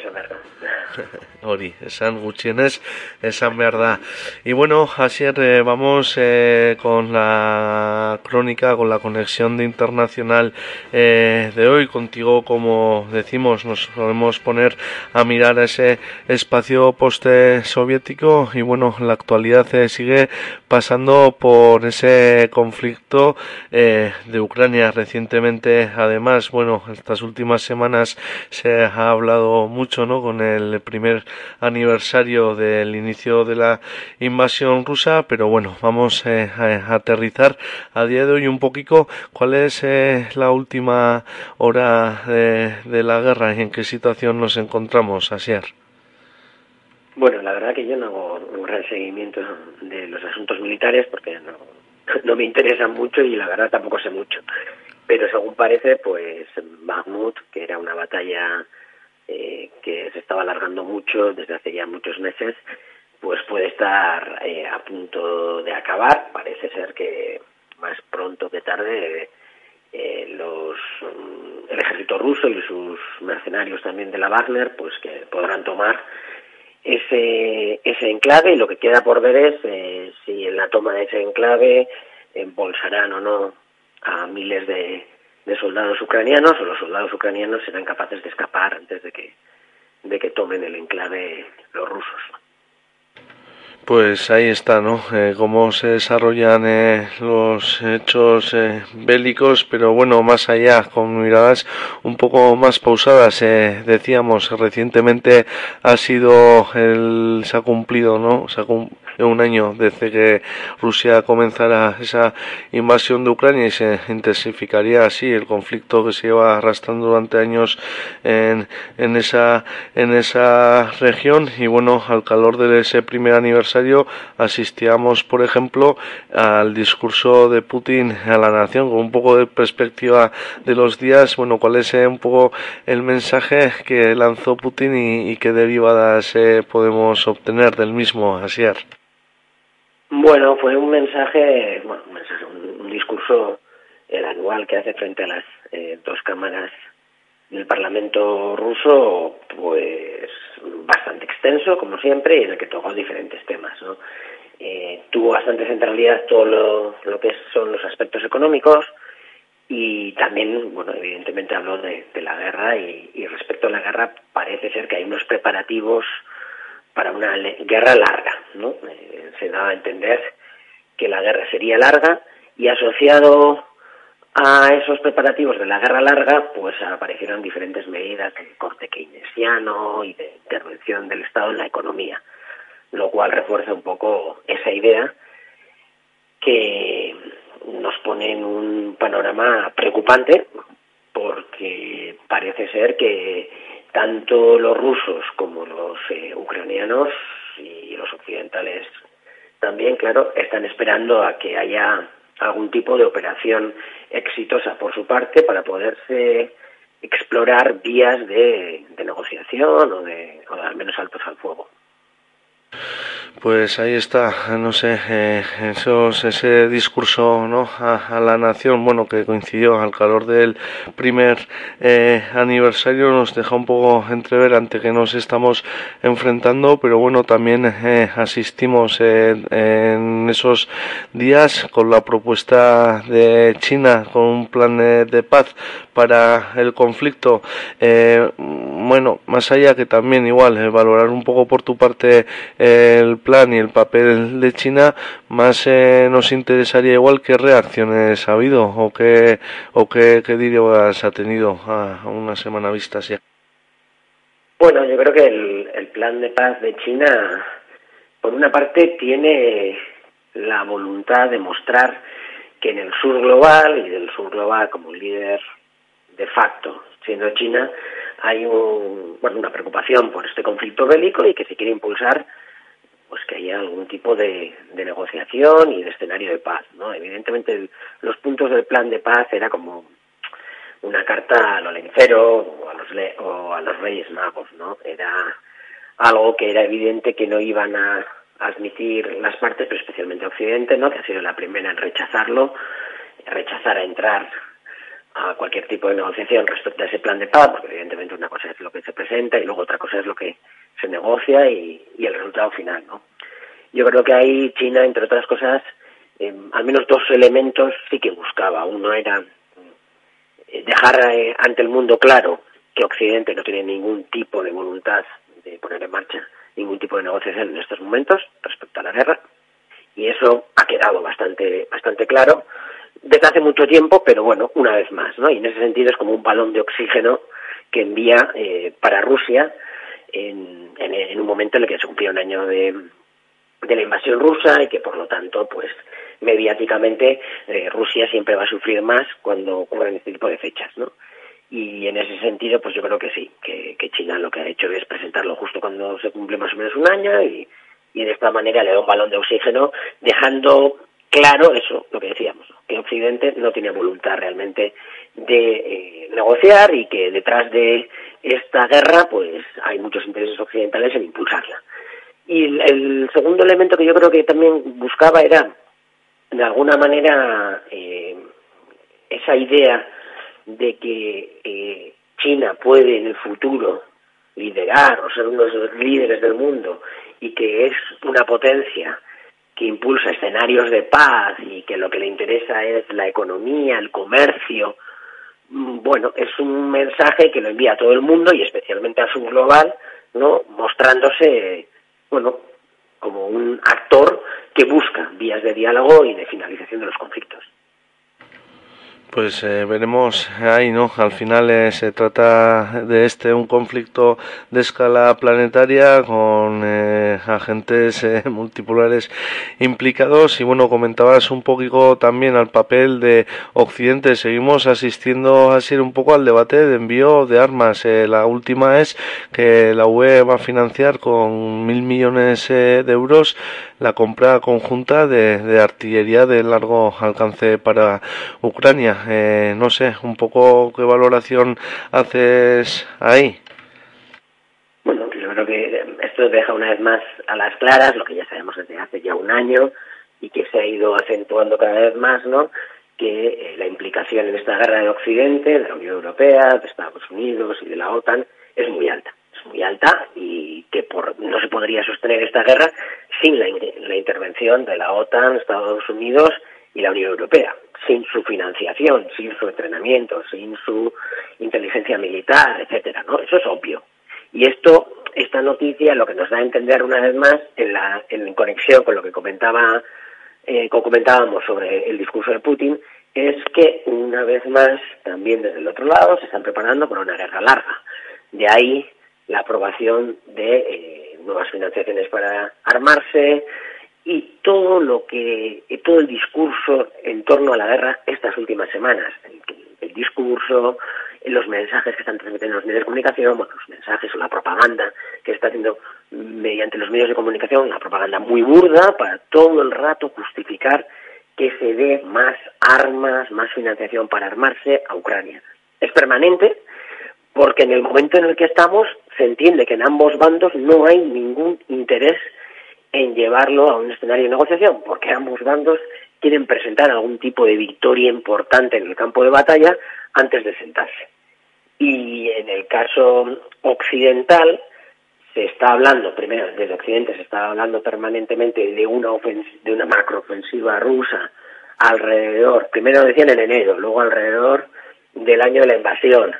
[LAUGHS] Hori, esan gutxienez, esan behar da. Y bueno, Asier, eh, vamos eh, con la crónica, con la conexión de internacional eh, de hoy. Contigo, como decimos, nos podemos poner a mirar ese espacio post-soviético y bueno, la actualidad eh, sigue pasando por ese conflicto de Ucrania. Recientemente, además, bueno, estas últimas semanas se ha hablado mucho, ¿no? Con el primer aniversario del inicio de la invasión rusa, pero bueno, vamos eh, a aterrizar a día de hoy un poquito cuál es eh, la última hora de, de, la guerra y en qué situación nos encontramos, Asier. Bueno, la verdad que yo no hago un gran seguimiento de los asuntos militares porque no, no me interesan mucho y la verdad tampoco sé mucho. Pero según parece, pues Bakhmut, que era una batalla eh, que se estaba alargando mucho desde hace ya muchos meses, pues puede estar eh, a punto de acabar. Parece ser que más pronto que tarde eh, los el ejército ruso y sus mercenarios también de la Wagner, pues que podrán tomar ese ese enclave y lo que queda por ver es eh, si en la toma de ese enclave embolsarán o no a miles de, de soldados ucranianos o los soldados ucranianos serán capaces de escapar antes de que de que tomen el enclave los rusos. Pues ahí está, ¿no? Eh, cómo se desarrollan eh, los hechos eh, bélicos, pero bueno, más allá, con miradas un poco más pausadas. Eh, decíamos, recientemente ha sido, el, se ha cumplido, ¿no? Se ha cumplido un año desde que Rusia comenzara esa invasión de Ucrania y se intensificaría así el conflicto que se lleva arrastrando durante años en, en esa en esa región. Y bueno al calor de ese primer aniversario asistíamos por ejemplo al discurso de Putin a la nación con un poco de perspectiva de los días. Bueno cuál es un poco el mensaje que lanzó Putin y, y qué derivadas eh, podemos obtener del mismo Asier bueno, fue un mensaje, bueno, un, discurso el anual que hace frente a las eh, dos cámaras del Parlamento ruso, pues bastante extenso, como siempre, y en el que tocó diferentes temas, ¿no? Eh, tuvo bastante centralidad todo lo, lo que son los aspectos económicos y también, bueno, evidentemente habló de, de la guerra y, y respecto a la guerra parece ser que hay unos preparativos para una guerra larga, ¿no? Eh, se daba a entender que la guerra sería larga y asociado a esos preparativos de la guerra larga, pues aparecieron diferentes medidas de corte keynesiano y de intervención del Estado en la economía, lo cual refuerza un poco esa idea que nos pone en un panorama preocupante porque parece ser que tanto los rusos como los eh, ucranianos y los occidentales también, claro, están esperando a que haya algún tipo de operación exitosa por su parte para poderse explorar vías de, negociación o de, o de al menos altos al fuego. Pues ahí está, no sé, eh, esos, ese discurso ¿no? a, a, la nación, bueno, que coincidió al calor del primer eh, aniversario, nos deja un poco entrever ante que nos estamos enfrentando, pero bueno, también eh, asistimos en esos días con la propuesta de China, con un plan de, de paz para el conflicto. Eh, bueno, más allá que también igual eh, valorar un poco por tu parte eh, plan y el papel de China, más eh, nos interesaría igual qué reacciones ha habido o qué, o qué, qué dirías ha tenido a, una semana vista. Bueno, yo creo que el, el plan de paz de China, por una parte, tiene la voluntad de mostrar que en el sur global y del sur global como líder de facto, siendo China, hay un, bueno, una preocupación por este conflicto bélico y que se quiere impulsar pues que haya algún tipo de, de negociación y de escenario de paz, ¿no? Evidentemente los puntos del plan de paz era como una carta al olencero o a los le- o a los Reyes Magos, ¿no? Era algo que era evidente que no iban a admitir las partes, pero especialmente Occidente, ¿no? Que ha sido la primera en rechazarlo, rechazar a entrar a cualquier tipo de negociación respecto a ese plan de paz, porque evidentemente una cosa es lo que se presenta y luego otra cosa es lo que se negocia y, y el resultado final, ¿no? Yo creo que ahí China, entre otras cosas, eh, al menos dos elementos sí que buscaba. Uno era eh, dejar eh, ante el mundo claro que Occidente no tiene ningún tipo de voluntad de poner en marcha ningún tipo de negociación en estos momentos respecto a la guerra y eso ha quedado bastante bastante claro desde hace mucho tiempo pero bueno una vez más no y en ese sentido es como un balón de oxígeno que envía eh, para Rusia en, en, en un momento en el que se cumplía un año de, de la invasión rusa y que por lo tanto pues mediáticamente eh, Rusia siempre va a sufrir más cuando ocurren este tipo de fechas no y en ese sentido pues yo creo que sí que, que China lo que ha hecho es presentarlo justo cuando se cumple más o menos un año y, y de esta manera le da un balón de oxígeno dejando claro eso lo que decíamos que Occidente no tiene voluntad realmente de eh, negociar y que detrás de esta guerra pues hay muchos intereses occidentales en impulsarla. Y el, segundo elemento que yo creo que también buscaba era de alguna manera eh, esa idea de que eh, China puede en el futuro liderar o ser uno de los líderes del mundo y que es una potencia que impulsa escenarios de paz y que lo que le interesa es la economía, el comercio, bueno, es un mensaje que lo envía a todo el mundo y especialmente a su global, ¿no? Mostrándose, bueno, como un actor que busca vías de diálogo y de finalización de los conflictos. Pues eh, veremos ahí, ¿no? Al final eh, se trata de este un conflicto de escala planetaria con eh, agentes eh, [LAUGHS] multipolares implicados y bueno, comentabas un poquito también al papel de Occidente. Seguimos asistiendo así un poco al debate de envío de armas. Eh, la última es que la UE va a financiar con mil millones eh, de euros la compra conjunta de, de artillería de largo alcance para Ucrania. Eh, no sé, un poco qué valoración haces ahí. Bueno, yo creo que esto deja una vez más a las claras lo que ya sabemos desde hace ya un año y que se ha ido acentuando cada vez más, ¿no? Que eh, la implicación en esta guerra de Occidente, de la Unión Europea, de Estados Unidos y de la OTAN es muy alta. Es muy alta y que por, no se podría sostener esta guerra sin la intervención de la OTAN, Estados Unidos y la Unión Europea, sin su financiación, sin su entrenamiento, sin su inteligencia militar, etcétera, ¿no? Eso es obvio. Y esto, esta noticia, lo que nos da a entender una vez más, en, la, en conexión con lo que comentaba, eh, comentábamos sobre el discurso de Putin, es que una vez más, también desde el otro lado, se están preparando para una guerra larga. De ahí la aprobación de eh, nuevas financiaciones para armarse y todo lo que todo el discurso en torno a la guerra estas últimas semanas el, el discurso los mensajes que están transmitiendo los medios de comunicación bueno, los mensajes o la propaganda que está haciendo mediante los medios de comunicación una propaganda muy burda para todo el rato justificar que se dé más armas más financiación para armarse a Ucrania. Es permanente porque en el momento en el que estamos se entiende que en ambos bandos no hay ningún interés en llevarlo a un escenario de negociación, porque ambos bandos quieren presentar algún tipo de victoria importante en el campo de batalla antes de sentarse. Y en el caso occidental se está hablando, primero desde Occidente se está hablando permanentemente de una de una macroofensiva rusa alrededor, primero decían en enero, luego alrededor del año de la invasión,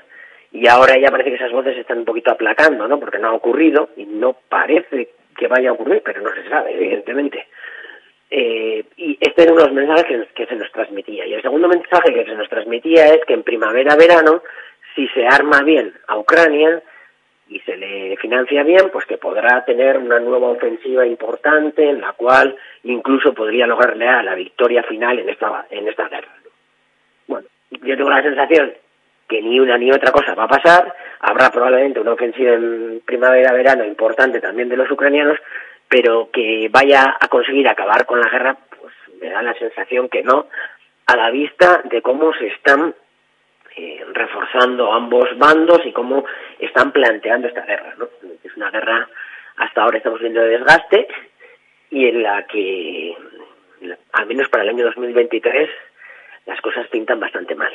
y ahora ya parece que esas voces están un poquito aplacando, ¿no? Porque no ha ocurrido y no parece que vaya a ocurrir, pero no se sabe, evidentemente. Eh, y este era uno de los mensajes que, que, se nos transmitía. Y el segundo mensaje que se nos transmitía es que en primavera-verano, si se arma bien a Ucrania, y se le financia bien, pues que podrá tener una nueva ofensiva importante en la cual incluso podría lograrle la victoria final en esta, en esta guerra. Bueno, yo tengo la sensación que ni una ni otra cosa va a pasar, habrá probablemente una ofensiva en primavera-verano importante también de los ucranianos, pero que vaya a conseguir acabar con la guerra, pues me da la sensación que no, a la vista de cómo se están eh, reforzando ambos bandos y cómo están planteando esta guerra. ¿no? Es una guerra, hasta ahora estamos viendo de desgaste y en la que, al menos para el año 2023, las cosas pintan bastante mal.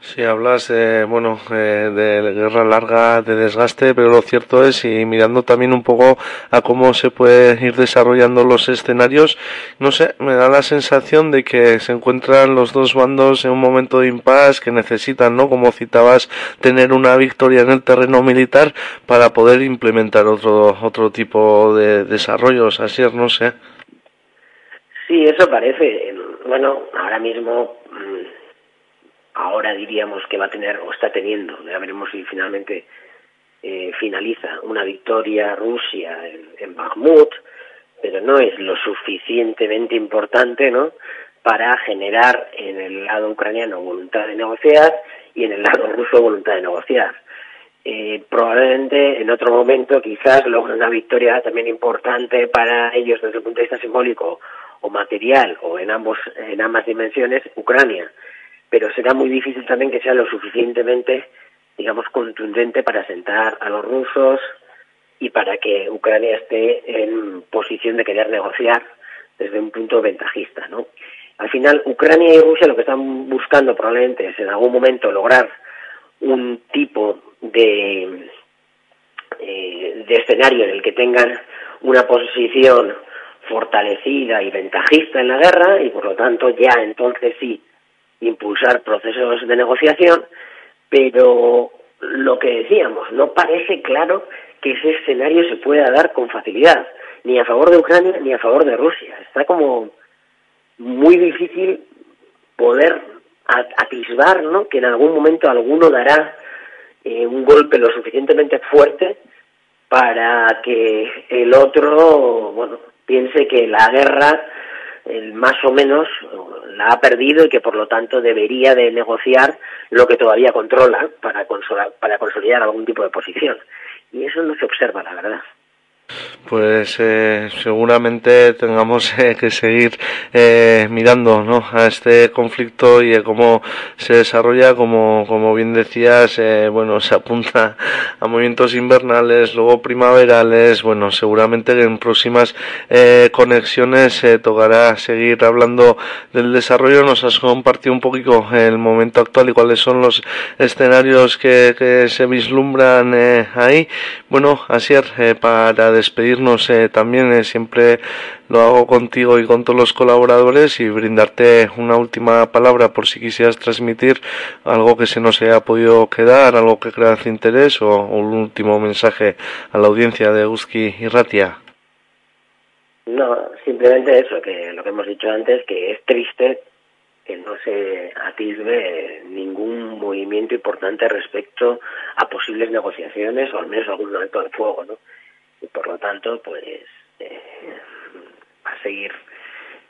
Si hablas de, bueno, eh, de guerra larga, de desgaste, pero lo cierto es, y mirando también un poco a cómo se pueden ir desarrollando los escenarios, no sé, me da la sensación de que se encuentran los dos bandos en un momento de impas que necesitan, ¿no? Como citabas, tener una victoria en el terreno militar para poder implementar otro, otro tipo de desarrollos, así es, no sé. Sí, eso parece. Bueno, ahora mismo ahora diríamos que va a tener o está teniendo, ya veremos si finalmente eh, finaliza una victoria Rusia en, en Bakhmut, pero no es lo suficientemente importante, ¿no? Para generar en el lado ucraniano voluntad de negociar y en el lado ruso voluntad de negociar. Eh, probablemente en otro momento quizás logre una victoria también importante para ellos desde el punto de vista simbólico o material o en ambos en ambas dimensiones Ucrania pero será muy difícil también que sea lo suficientemente, digamos, contundente para sentar a los rusos y para que Ucrania esté en posición de querer negociar desde un punto ventajista, ¿no? Al final, Ucrania y Rusia lo que están buscando probablemente es en algún momento lograr un tipo de, eh, de escenario en el que tengan una posición fortalecida y ventajista en la guerra y por lo tanto ya entonces sí impulsar procesos de negociación, pero lo que decíamos, no parece claro que ese escenario se pueda dar con facilidad, ni a favor de Ucrania ni a favor de Rusia. Está como muy difícil poder atisbar ¿no? que en algún momento alguno dará eh, un golpe lo suficientemente fuerte para que el otro bueno piense que la guerra el más o menos la ha perdido y que por lo tanto debería de negociar lo que todavía controla para, para consolidar algún tipo de posición. Y eso no se observa, la verdad pues eh, seguramente tengamos [LAUGHS] eh, que seguir eh, mirando ¿no? a este conflicto y cómo se desarrolla. Como, como bien decías bueno [LAUGHS] se apunta a movimientos invernales luego primaverales. Bueno seguramente en próximas conexiones tocará seguir hablando del desarrollo. Nos has compartido un poquito el momento actual y cuáles son los escenarios que, que se vislumbran ahí. Bueno así para despedirnos eh, también eh, siempre lo hago contigo y con todos los colaboradores y brindarte una última palabra por si quisieras transmitir algo que se nos haya podido quedar, algo que creas interés o, un último mensaje a la audiencia de Uski y Ratia. No, simplemente eso, que lo que hemos dicho antes, que es triste que no se atisbe ningún movimiento importante respecto a posibles negociaciones o al menos algún momento de fuego, ¿no? Y por lo tanto pues eh, va a seguir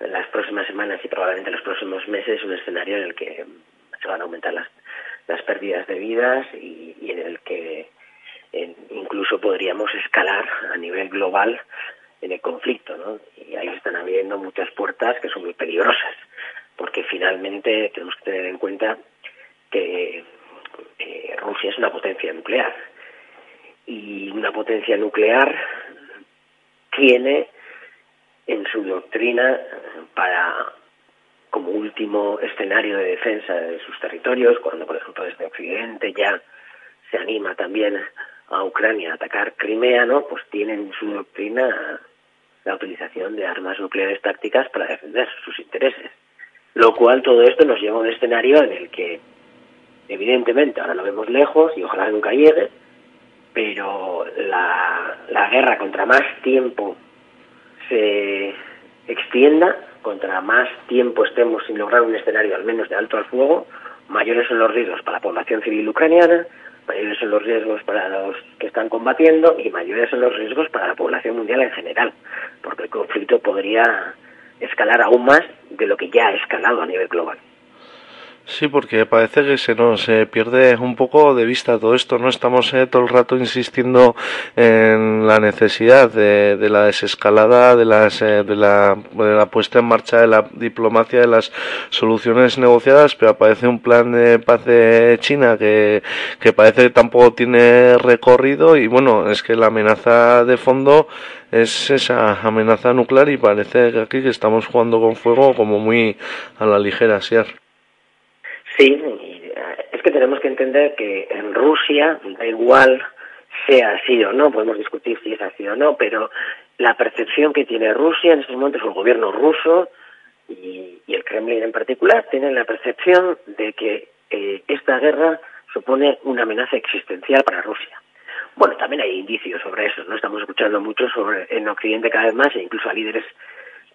en las próximas semanas y probablemente en los próximos meses un escenario en el que se van a aumentar las, las pérdidas de vidas y, en el que incluso podríamos escalar a nivel global en el conflicto, ¿no? Y ahí están abriendo muchas puertas que son muy peligrosas, porque finalmente tenemos que tener en cuenta que eh, Rusia es una potencia nuclear y una potencia nuclear tiene en su doctrina para como último escenario de defensa de sus territorios, cuando por ejemplo desde Occidente ya se anima también a Ucrania a atacar Crimea, ¿no? Pues tienen en su doctrina la utilización de armas nucleares tácticas para defender sus intereses. Lo cual todo esto nos lleva a un escenario en el que evidentemente ahora lo vemos lejos y ojalá nunca llegue, pero la, la guerra contra más tiempo se extienda, contra más tiempo estemos sin lograr un escenario al menos de alto al fuego, mayores son los riesgos para la población civil ucraniana, mayores son los riesgos para los que están combatiendo y mayores son los riesgos para la población mundial en general, porque el conflicto podría escalar aún más de lo que ya ha escalado a nivel global. Sí, porque parece que se nos eh, pierde un poco de vista todo esto, ¿no? Estamos eh, todo el rato insistiendo en la necesidad de, de la desescalada, de, las, eh, de, la, de la puesta en marcha de la diplomacia, de las soluciones negociadas, pero aparece un plan de paz de China que, que parece que tampoco tiene recorrido y bueno, es que la amenaza de fondo es esa amenaza nuclear y parece que aquí que estamos jugando con fuego como muy a la ligera, Siar. Sí, eh, es que tenemos que entender que en Rusia, da igual sea así o no, podemos discutir si es así o no, pero la percepción que tiene Rusia en estos momentos, el gobierno ruso y, y el Kremlin en particular, tienen la percepción de que eh, esta guerra supone una amenaza existencial para Rusia. Bueno, también hay indicios sobre eso, ¿no? Estamos escuchando mucho sobre en Occidente cada vez más e incluso a líderes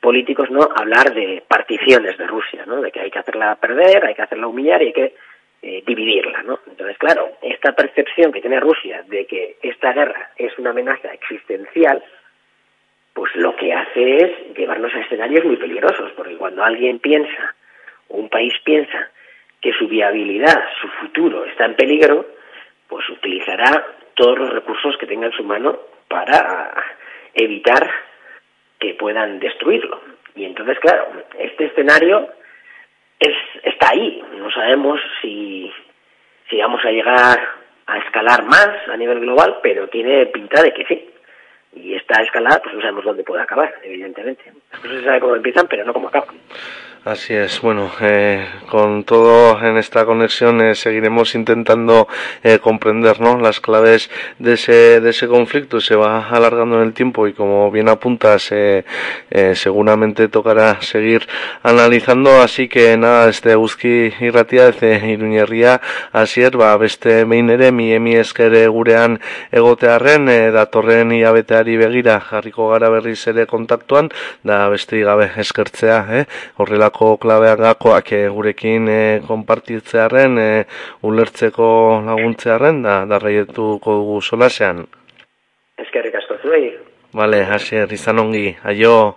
políticos no hablar de particiones de Rusia, ¿no? De que hay que hacerla perder, hay que hacerla humillar y hay que eh, dividirla, ¿no? Entonces, claro, esta percepción que tiene Rusia de que esta guerra es una amenaza existencial, pues lo que hace es llevarnos a escenarios muy peligrosos, porque cuando alguien piensa, o un país piensa, que su viabilidad, su futuro está en peligro, pues utilizará todos los recursos que tenga en su mano para evitar que puedan destruirlo. Y entonces, claro, este escenario es, está ahí. No sabemos si, si vamos a llegar a escalar más a nivel global, pero tiene pinta de que sí. Y esta escalada, pues no sabemos dónde puede acabar, evidentemente. No se sabe cómo empiezan, pero no cómo acaban. Así es, bueno, eh, con todo en esta conexión eh, seguiremos intentando eh, comprender ¿no? las claves de ese, de ese conflicto. Se va alargando en el tiempo y como bien apuntas, eh, eh, seguramente tocará seguir analizando. Así que nada, este Uzki irratia, ez iruñerria, asier, ba, beste behin ere, mi emi esker gurean egotearren, datorren hilabeteari begira jarriko gara berriz ere kontaktuan, da beste gabe eskertzea, eh? horrela horrelako klabeak gakoak e, gurekin e, konpartitzearen, e, ulertzeko laguntzearen, da, darraietuko dugu solasean. Eskerrik asko zuei. Vale, hasier, izan ongi, aio.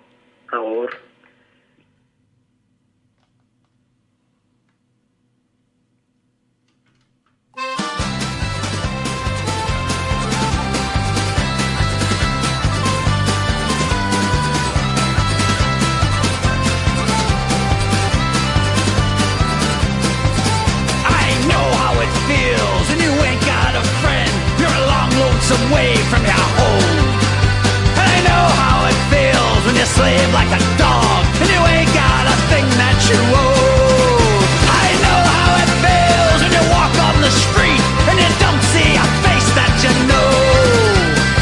Slave like a dog and you ain't got a thing that you owe. I know how it feels when you walk on the street and you don't see a face that you know.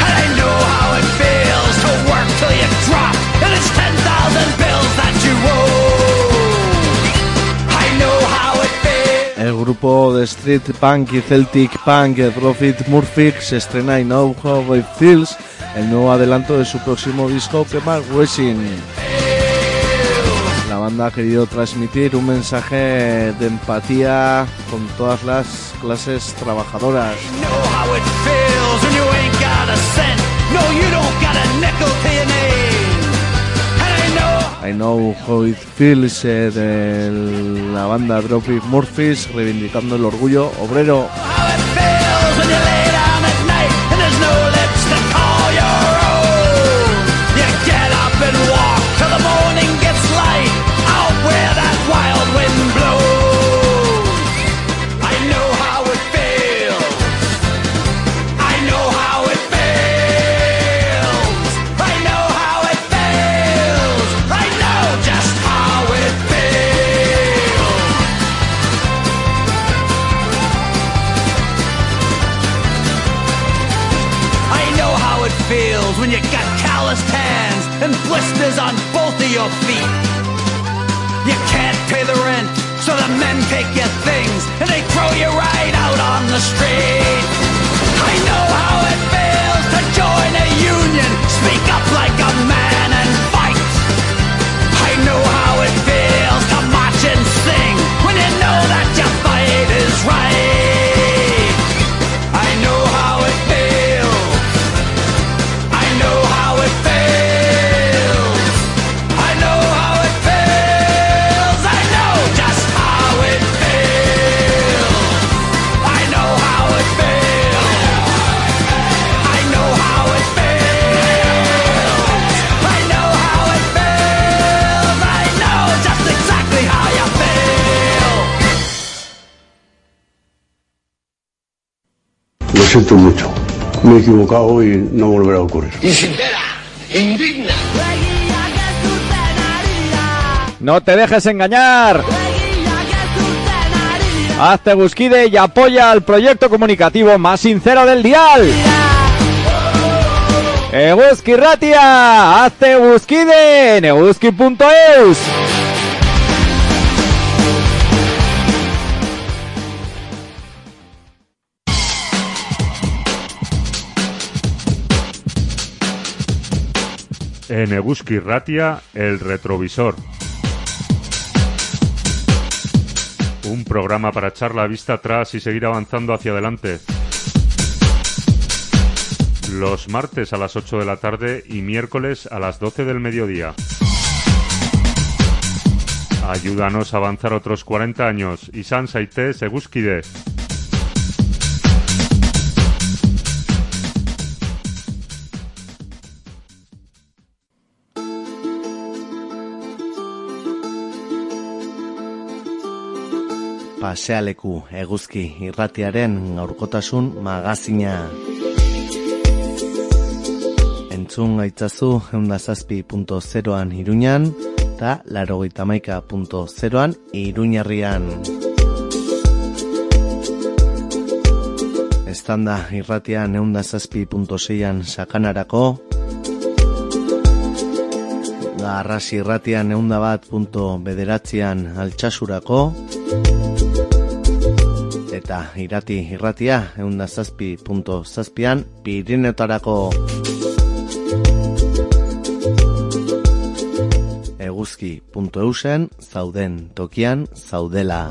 And I know how it feels to work till you drop and it's 10,000 bills that you owe. I. El grupo de street punk y celtic punk Profit Murphy se estrena I Know How It Feels, el nuevo adelanto de su próximo disco Kemal Racing. La banda ha querido transmitir un mensaje de empatía con todas las clases trabajadoras. know I Know How It Feels eh, de la banda Dropkick Murphys reivindicando el orgullo obrero. Siento mucho. Me he equivocado y no volverá a ocurrir. indigna. No te dejes engañar. Hazte Busquide y apoya al proyecto comunicativo más sincero del dial. Eguski Ratia, hazte Busquide en eguski.eus. En Eguski Ratia, el retrovisor. Un programa para echar la vista atrás y seguir avanzando hacia adelante. Los martes a las 8 de la tarde y miércoles a las 12 del mediodía. Ayúdanos a avanzar otros 40 años. Isan Saite Seguskide. Pasealeku eguzki irratiaren gaurkotasun magazina. Entzun gaitzazu eundazazpi.zeroan iruñan eta larogeita maika.zeroan iruñarrian. Estanda irratian eundazazpi.seian sakanarako, Garrasi irratian eunda bat punto bederatzean altxasurako, eta irati irratia eunda zazpi punto zazpian pirinetarako eguzki punto eusen zauden tokian zaudela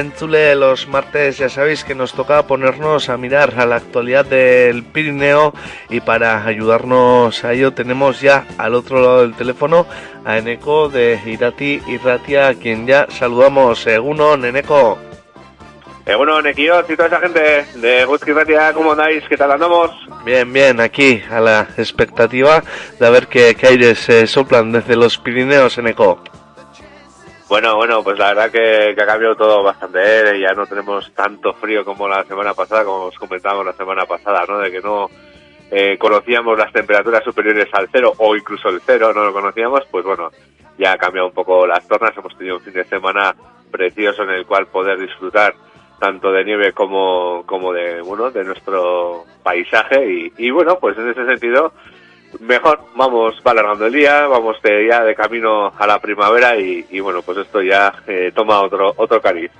Entzule, los martes ya sabéis que nos toca ponernos a mirar a la actualidad del Pirineo y para ayudarnos a ello tenemos ya al otro lado del teléfono a Eneco de Irati Irratia, a quien ya saludamos. Eguno, Eneco. Eh, bueno, Nequiot y toda esa gente de Whisky Ratia, ¿cómo andáis? ¿Qué tal andamos? Bien, bien, aquí a la expectativa de ver qué, qué aires se soplan desde los Pirineos en Eco. Bueno, bueno, pues la verdad que, que ha cambiado todo bastante, ¿eh? ya no tenemos tanto frío como la semana pasada, como os comentábamos la semana pasada, ¿no? De que no eh, conocíamos las temperaturas superiores al cero o incluso el cero, no lo conocíamos, pues bueno, ya ha cambiado un poco las tornas, hemos tenido un fin de semana precioso en el cual poder disfrutar tanto de nieve como, como de, bueno, de nuestro paisaje y, y bueno, pues en ese sentido, mejor, vamos va el día, vamos de, ya de camino a la primavera y, y bueno, pues esto ya eh, toma otro, otro cariz.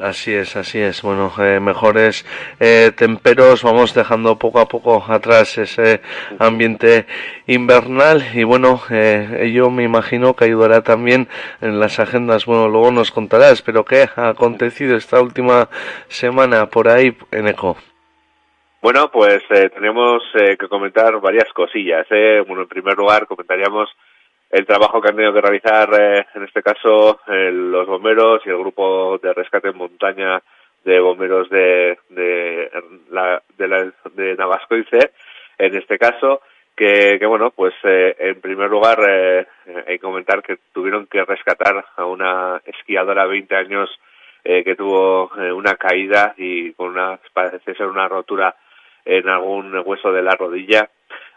Así es, así es. Bueno, eh, mejores eh, temperos, vamos dejando poco a poco atrás ese ambiente invernal y bueno, eh, ello me imagino que ayudará también en las agendas. Bueno, luego nos contarás, pero ¿qué ha acontecido esta última semana por ahí en ECO? Bueno, pues eh, tenemos eh, que comentar varias cosillas. ¿eh? Bueno, en primer lugar, comentaríamos el trabajo que han tenido que realizar, eh, en este caso, el- los bomberos y el grupo de rescate en montaña de bomberos de, de, la, de, la, de Navascoice, en este caso, que, que bueno, pues eh, en primer lugar eh, eh, hay que comentar que tuvieron que rescatar a una esquiadora de 20 años eh, que tuvo eh, una caída y con una, parece ser una rotura en algún hueso de la rodilla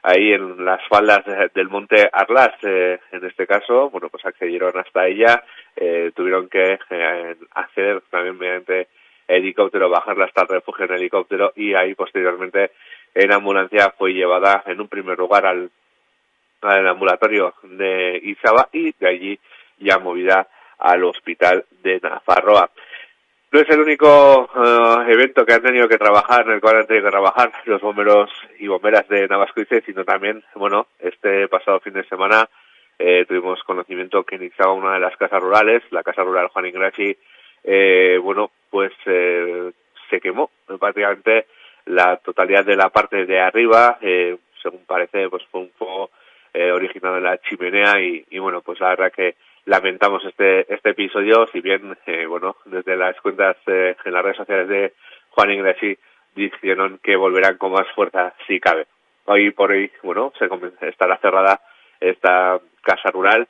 ahí en las faldas de- del monte Arlas eh, en este caso bueno pues accedieron hasta ella eh, tuvieron que eh, acceder también mediante helicóptero bajarla hasta el refugio en helicóptero y ahí posteriormente en ambulancia fue llevada en un primer lugar al, al ambulatorio de Izaba y de allí ya movida al hospital de Nafarroa. No es el único eh, evento que han tenido que trabajar, en el cual han tenido que trabajar los bomberos y bomberas de Navascoice, sino también, bueno, este pasado fin de semana eh, tuvimos conocimiento que iniciaba una de las casas rurales, la casa rural Juan Ingrassi, eh, bueno, pues eh, se quemó prácticamente la totalidad de la parte de arriba, eh, según parece, pues fue un fuego eh, originado en la chimenea y, y bueno, pues la verdad que lamentamos este este episodio, si bien, eh, bueno, desde las cuentas eh, en las redes sociales de Juan Ingresi dijeron que volverán con más fuerza si cabe. Hoy por hoy, bueno, se estará cerrada esta casa rural,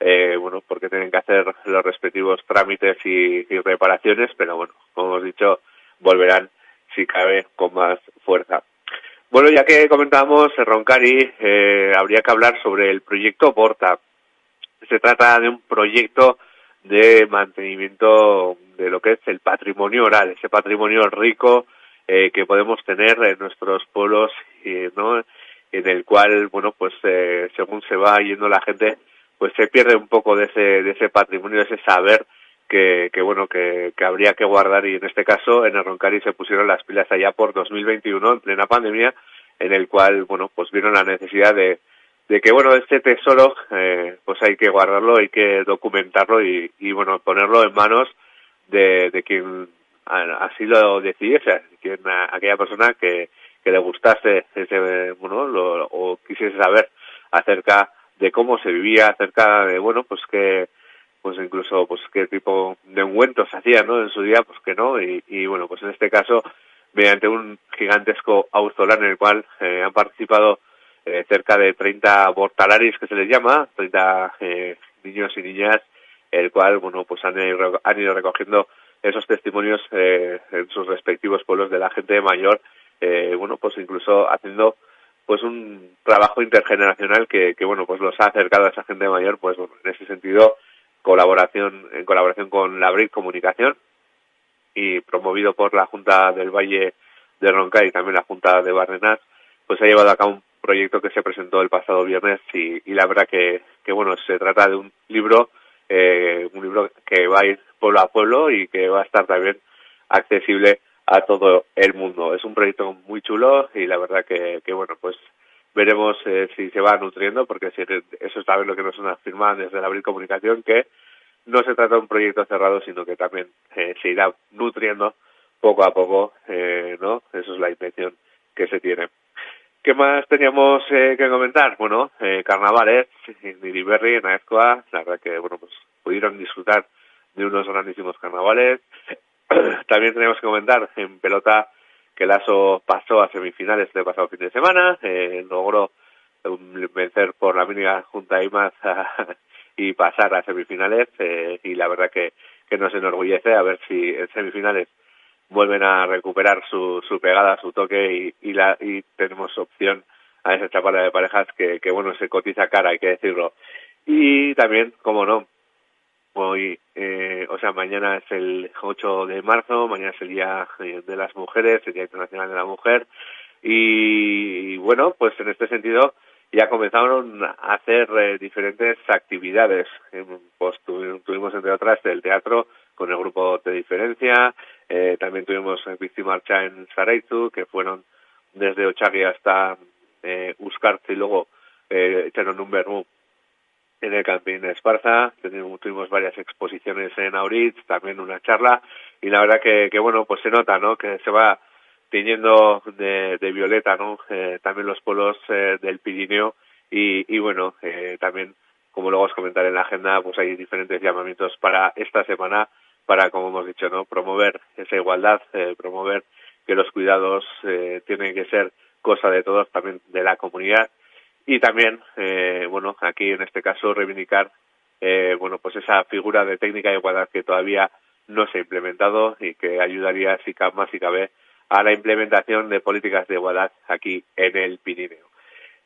eh, bueno, porque tienen que hacer los respectivos trámites y, reparaciones, pero bueno, como hemos dicho, volverán si cabe con más fuerza. Bueno, ya que comentábamos Roncari, eh, habría que hablar sobre el proyecto Porta. Se trata de un proyecto de mantenimiento de lo que es el patrimonio oral, ese patrimonio rico eh, que podemos tener en nuestros pueblos, eh, ¿no? En el cual, bueno, pues eh, según se va yendo la gente, pues se pierde un poco de ese, de ese patrimonio, de ese saber que, que bueno, que, que habría que guardar y en este caso en el Roncari se pusieron las pilas allá por 2021 en plena pandemia, en el cual, bueno, pues vieron la necesidad de, de que bueno este tesoro eh, pues hay que guardarlo hay que documentarlo y, y bueno ponerlo en manos de, de quien así lo decidiese quien aquella persona que, que le gustase ese bueno lo- o quisiese saber acerca de cómo se vivía acerca de bueno pues que pues incluso pues qué tipo de ungüentos se hacían no en su día pues que no y, y bueno pues en este caso mediante un gigantesco autolar en el cual eh, han participado eh, cerca de 30 bortalaris que se les llama, 30 eh, niños y niñas, el cual, bueno, pues han han ido recogiendo esos testimonios eh, en sus respectivos pueblos de la gente mayor, eh, bueno, pues incluso haciendo pues un trabajo intergeneracional que, que, bueno, pues los ha acercado a esa gente mayor, pues en ese sentido, colaboración, en colaboración con la BRIC Comunicación y promovido por la Junta del Valle de Ronca y también la Junta de Barrenas, pues ha llevado a cabo un proyecto que se presentó el pasado viernes y, y la verdad que, que bueno se trata de un libro eh, un libro que va a ir pueblo a pueblo y que va a estar también accesible a todo el mundo. Es un proyecto muy chulo y la verdad que, bueno pues veremos eh, si se va nutriendo porque si, eso es lo que nos afirman desde la Abril Comunicación que no se trata de un proyecto cerrado sino que también eh, se irá nutriendo poco a poco eh, no eso es la intención que se tiene ¿Qué más teníamos eh, que comentar? Bueno, eh, carnavales en Iriberri, en Aezcoa, la verdad que, bueno, pues pudieron disfrutar de unos grandísimos carnavales. [CLEARS THROAT] también tenemos que comentar en pelota que el ASO pasó a semifinales este pasado fin de semana, eh, logró um, vencer por la mínima junta IMAZ [LAUGHS] y pasar a semifinales eh, y la verdad que, que nos enorgullece a ver si en semifinales vuelven a recuperar su, su pegada, su toque y, y, la, y tenemos opción a esa chapada de parejas que, que bueno, se cotiza cara, hay que decirlo. Y también, como no, hoy, eh, o sea, mañana es el 8 de marzo, mañana es el Día de las Mujeres, el Día Internacional de la Mujer, y, bueno, pues en este sentido ya comenzaron a hacer eh, diferentes actividades. Eh, pues tuvimos, entre otras, el teatro con el grupo de diferencia, eh, también tuvimos Bici Marcha en Saraizu, que fueron desde Ochagui hasta eh, Uscarce y luego eh, echaron un vermú en el Campín de Esparza, tuvimos, tuvimos varias exposiciones en Auritz, también una charla, y la verdad que, que bueno, pues se nota, ¿no? Que se va tiñendo de, de violeta, ¿no? Eh, también los polos eh, del Pirineo, y, y bueno, eh, también, como luego os comentaré en la agenda, pues hay diferentes llamamientos para esta semana, para, como hemos dicho, ¿no? Promover esa igualdad, eh, promover que los cuidados eh, tienen que ser cosa de todos, también de la comunidad, y también, eh, bueno, aquí en este caso reivindicar, eh, bueno, pues esa figura de técnica de igualdad que todavía no se ha implementado y que ayudaría, si más si cabe, a la implementación de políticas de igualdad aquí en el Pirineo.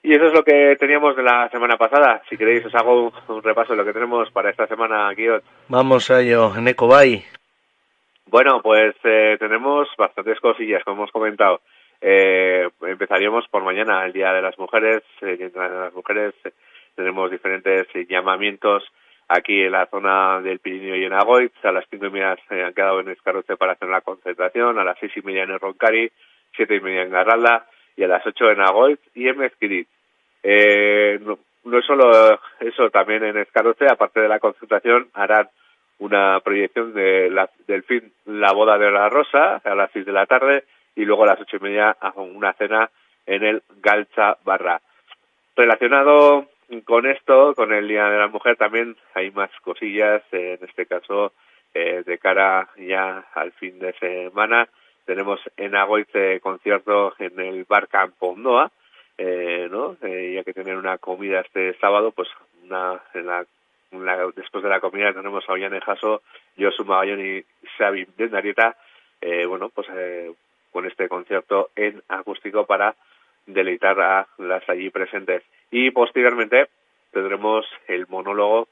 Y eso es lo que teníamos de la semana pasada. Si queréis, os hago un, un repaso de lo que tenemos para esta semana, Guiot. Vamos a ello, en Ecobay. Bueno, pues eh, tenemos bastantes cosillas, como hemos comentado. Eh, empezaríamos por mañana, el Día de las Mujeres, eh, Día de las Mujeres. tenemos diferentes llamamientos aquí en la zona del Pirineo y en Agoitz. A las cinco y media se han quedado en Escarroce para hacer la concentración. A las seis y media en el Roncari, siete y media en Garralda y a las ocho en Agoitz y en Mezquirit. Eh, no, solo eso, también en Escarroce, aparte de la concentración, harán una proyección de la, del fin La Boda de la Rosa a las seis de la tarde y luego a las ocho y media una cena en el Galcha Barra. Relacionado con esto, con el Día de la Mujer, también hay más cosillas, en este caso, eh, de cara ya al fin de semana. Tenemos en Agoiz eh, concierto en el Bar Campo Noa, eh, ¿no? Eh, ya que tener una comida este sábado, pues una, en la, después de la comida tenemos a Ollane Jaso, Josu Magallón y Xavi Dendarieta, eh, bueno, pues eh, con este concierto en acústico para deleitar a las allí presentes. Y posteriormente tendremos el monólogo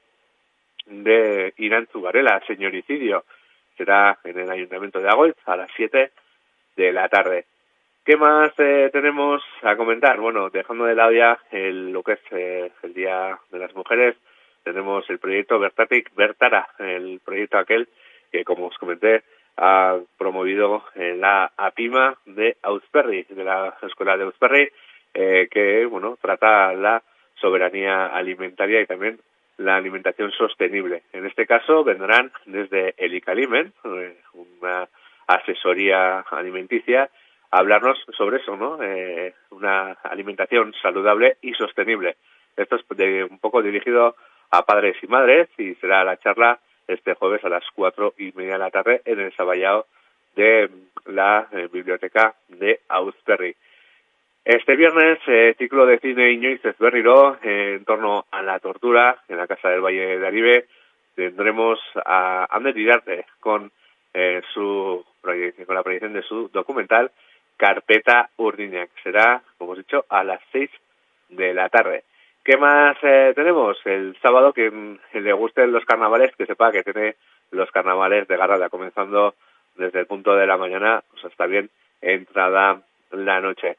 de Irán Zubarela, señoricidio. Será en el Ayuntamiento de Agoiz a las 7 de la tarde. ¿Qué más eh, tenemos a comentar? Bueno, dejando de lado ya el, lo que es eh, el Día de las Mujeres, tenemos el proyecto Bertatic Bertara, el proyecto aquel que, como os comenté, ha promovido la APIMA de Ausperri, de la Escuela de Ausperri, eh, que, bueno, trata la soberanía alimentaria y también la alimentación sostenible. En este caso vendrán desde el ICALIMEN, eh, una asesoría alimenticia, hablarnos sobre eso, ¿no? Eh, una alimentación saludable y sostenible. Esto es de, un poco dirigido a padres y madres y será la charla este jueves a las cuatro y media de la tarde en el Saballao de la eh, biblioteca de Ausperri. Este viernes, eh, ciclo de cine Iñoiz Berriro eh, en torno a la tortura en la Casa del Valle de Aribe. Tendremos a Ander Didarte con eh, su con la proyección de su documental Carpeta Urdiñac. Será, como os he dicho, a las seis de la tarde. ¿Qué más eh, tenemos? El sábado, que mm, le gusten los carnavales, que sepa que tiene los carnavales de Garrada, comenzando desde el punto de la mañana, pues hasta bien entrada la noche.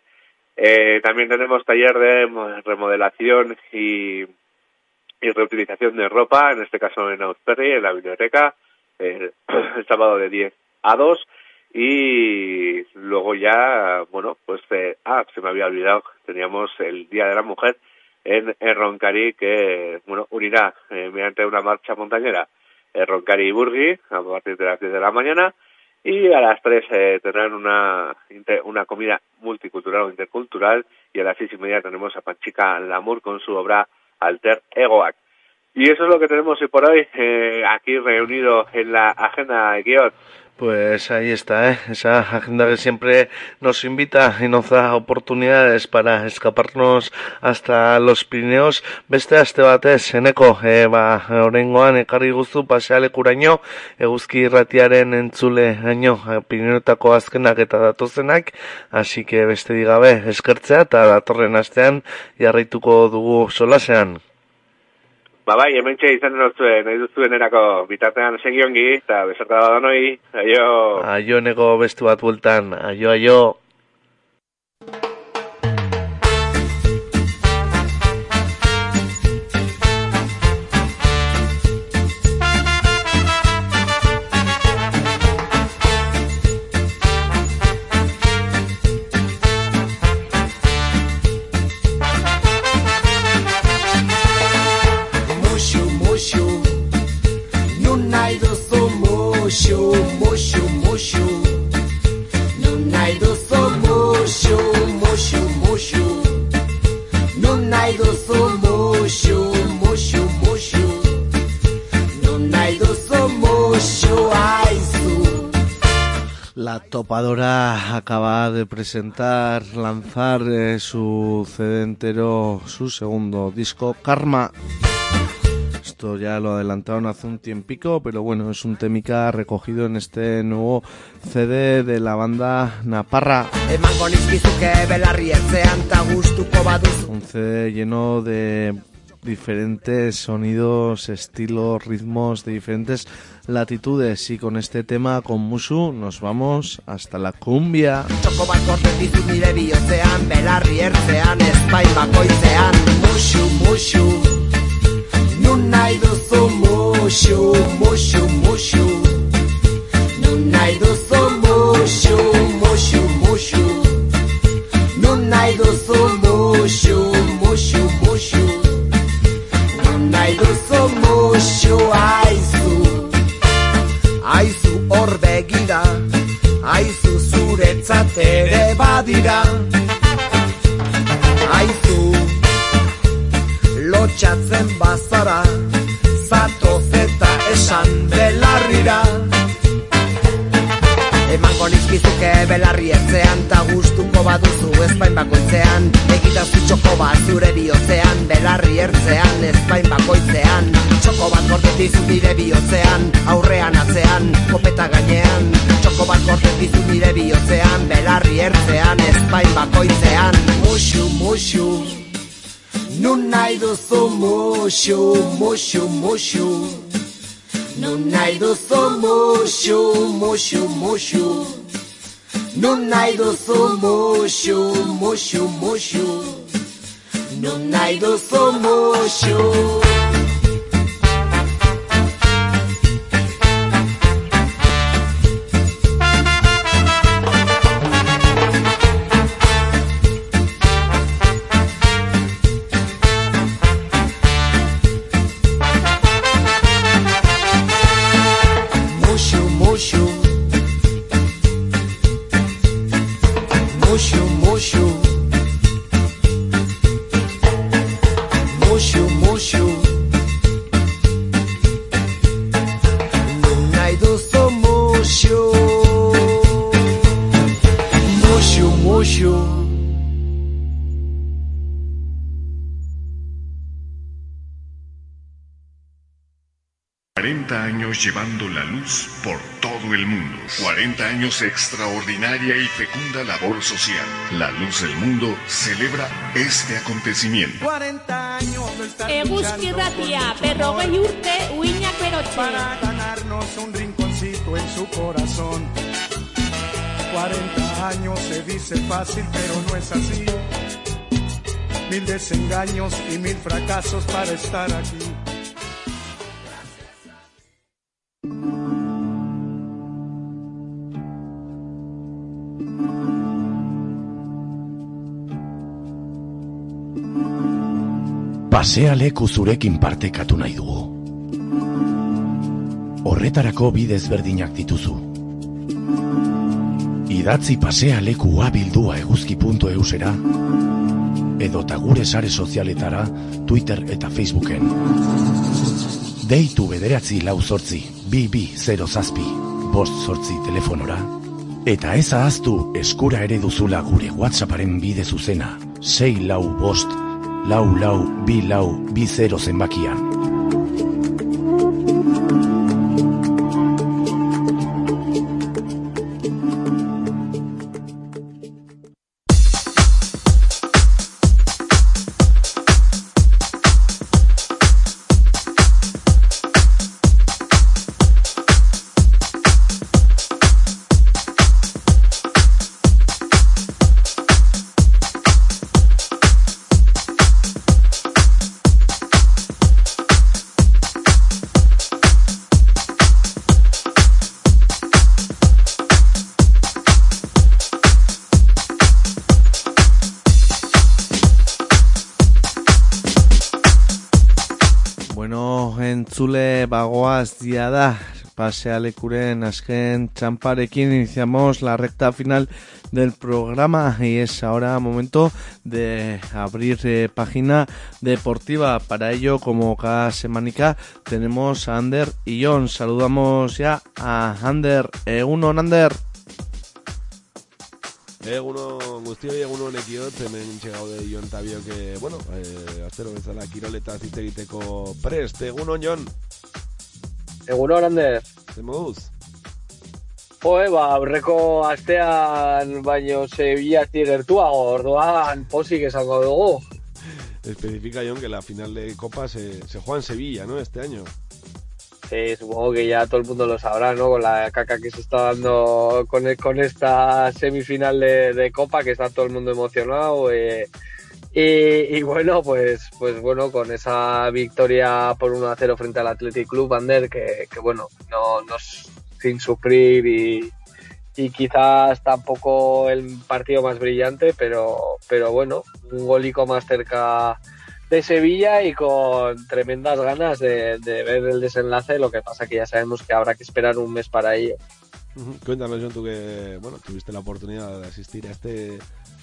Eh, también tenemos taller de mo- remodelación y, y reutilización de ropa, en este caso en Ausperri, en la biblioteca, eh, [CLEARS THROAT] el sábado de 10 a 2 y luego ya, bueno, pues, eh, ah, se me había olvidado, teníamos el Día de la Mujer en, en Roncari que, bueno, unirá eh, mediante una marcha montañera eh, Roncari y Burgui a partir de las 10 de la mañana y a las 3 eh, tendrán una, una comida multicultural o intercultural y a las seis y media tenemos a Panchica Lamour con su obra Alter Egoac. Y eso es lo que tenemos hoy por hoy eh, aquí reunido en la agenda de guion. Pues ahí está, ¿eh? esa agenda que siempre nos invita y nos da oportunidades para escaparnos hasta los Pirineos. Beste aste batez, eneko, e, ba, orengoan ekarri guztu pasealekuraino, eguzki irratiaren entzule gaino, Pirineotako azkenak eta datozenak, así que beste digabe eskertzea eta datorren astean jarraituko dugu solasean. Ba bai, hemen txe izan duzuen, nahi duzuen erako bitartean segiongi, eta besarta da noi, aio... Aio nego bestu bat bueltan, aio, aio. La topadora acaba de presentar, lanzar eh, su CD entero, su segundo disco, Karma. Esto ya lo adelantaron hace un tiempico, pero bueno, es un temica recogido en este nuevo CD de la banda Naparra. Un CD lleno de diferentes sonidos, estilos, ritmos de diferentes latitudes. Y con este tema, con Musu, nos vamos hasta la cumbia. Zuretzat ere badira. Aizu lotxatzen bazara, zatoz eta esan belarrira. Emango nizkizuke belarri ertzean, ta gustuko baduzu ezpain bakoitzean, egitazu txoko bat zure bihotzean, belarri ertzean, ezpain bakoitzean, txoko bat gorten dizu nire bihotzean, aurrean atzean, kopeta gainean, txoko bat gorten dizu nire bihotzean, belarri ertzean, ezpain bakoitzean, musu, musu, nun nahi duzu musu, musu, musu, Nun nahi duzu musu, musu, musu Nun nahi duzu musu, musu, musu Nun nahi duzu musu años llevando la luz por todo el mundo. 40 años de extraordinaria y fecunda labor social. La Luz del Mundo celebra este acontecimiento. 40 años Eguzki ratia, berrogei urte, uinak berotxe. Para ganarnos un rinconcito en su corazón. 40 años se dice fácil, pero no es así. Mil desengaños y mil fracasos para estar aquí. Pasea leku zurekin partekatu nahi dugu. Horretarako bidez berdinak dituzu. Idatzi pasea leku abildua eguzki.eusera edota gure sare sozialetara Twitter eta Facebooken. Deitu bederatzi lau bi zero zazpi, bost sortzi telefonora. Eta ez ahaztu eskura ere duzula gure WhatsApparen bide zuzena. 6 lau bost, lau lau, bi lau, bi zero zenbakian. Bagoaz dia da, pasealekuren azken txamparekin iniciamos la recta final del programa y es ahora momento de abrir eh, página deportiva. Para ello, como cada semanica, tenemos a Ander y John. Saludamos ya a Ander. Uno, Ander. Eguno guztioi, eguno honekiot, hemen txegaude Jon Tabio, que, bueno, eh, astero bezala kiroleta hitz egiteko prest. Egunon, Jon? Egunon, Ander. Zer moduz? Joe, ba, aurreko astean baino Sevillatik gertuago, orduan posik esango dugu. Especifica, Jon, que la final de Copa se, se juega en Sevilla, ¿no? Este año. Sí, supongo que ya todo el mundo lo sabrá, ¿no? Con la caca que se está dando con, con esta semifinal de, de Copa, que está todo el mundo emocionado. eh, y, bueno, pues, pues bueno, con esa victoria por 1 a 0 frente al Athletic Club Ander, que, que bueno, no, no sin sufrir y, y quizás tampoco el partido más brillante, pero, pero bueno, un golico más cerca de Sevilla y con tremendas ganas de, ver el desenlace, lo que pasa que ya sabemos que habrá que esperar un mes para ello. Cuéntanos, Jon, tú que, bueno, tuviste la oportunidad de asistir a este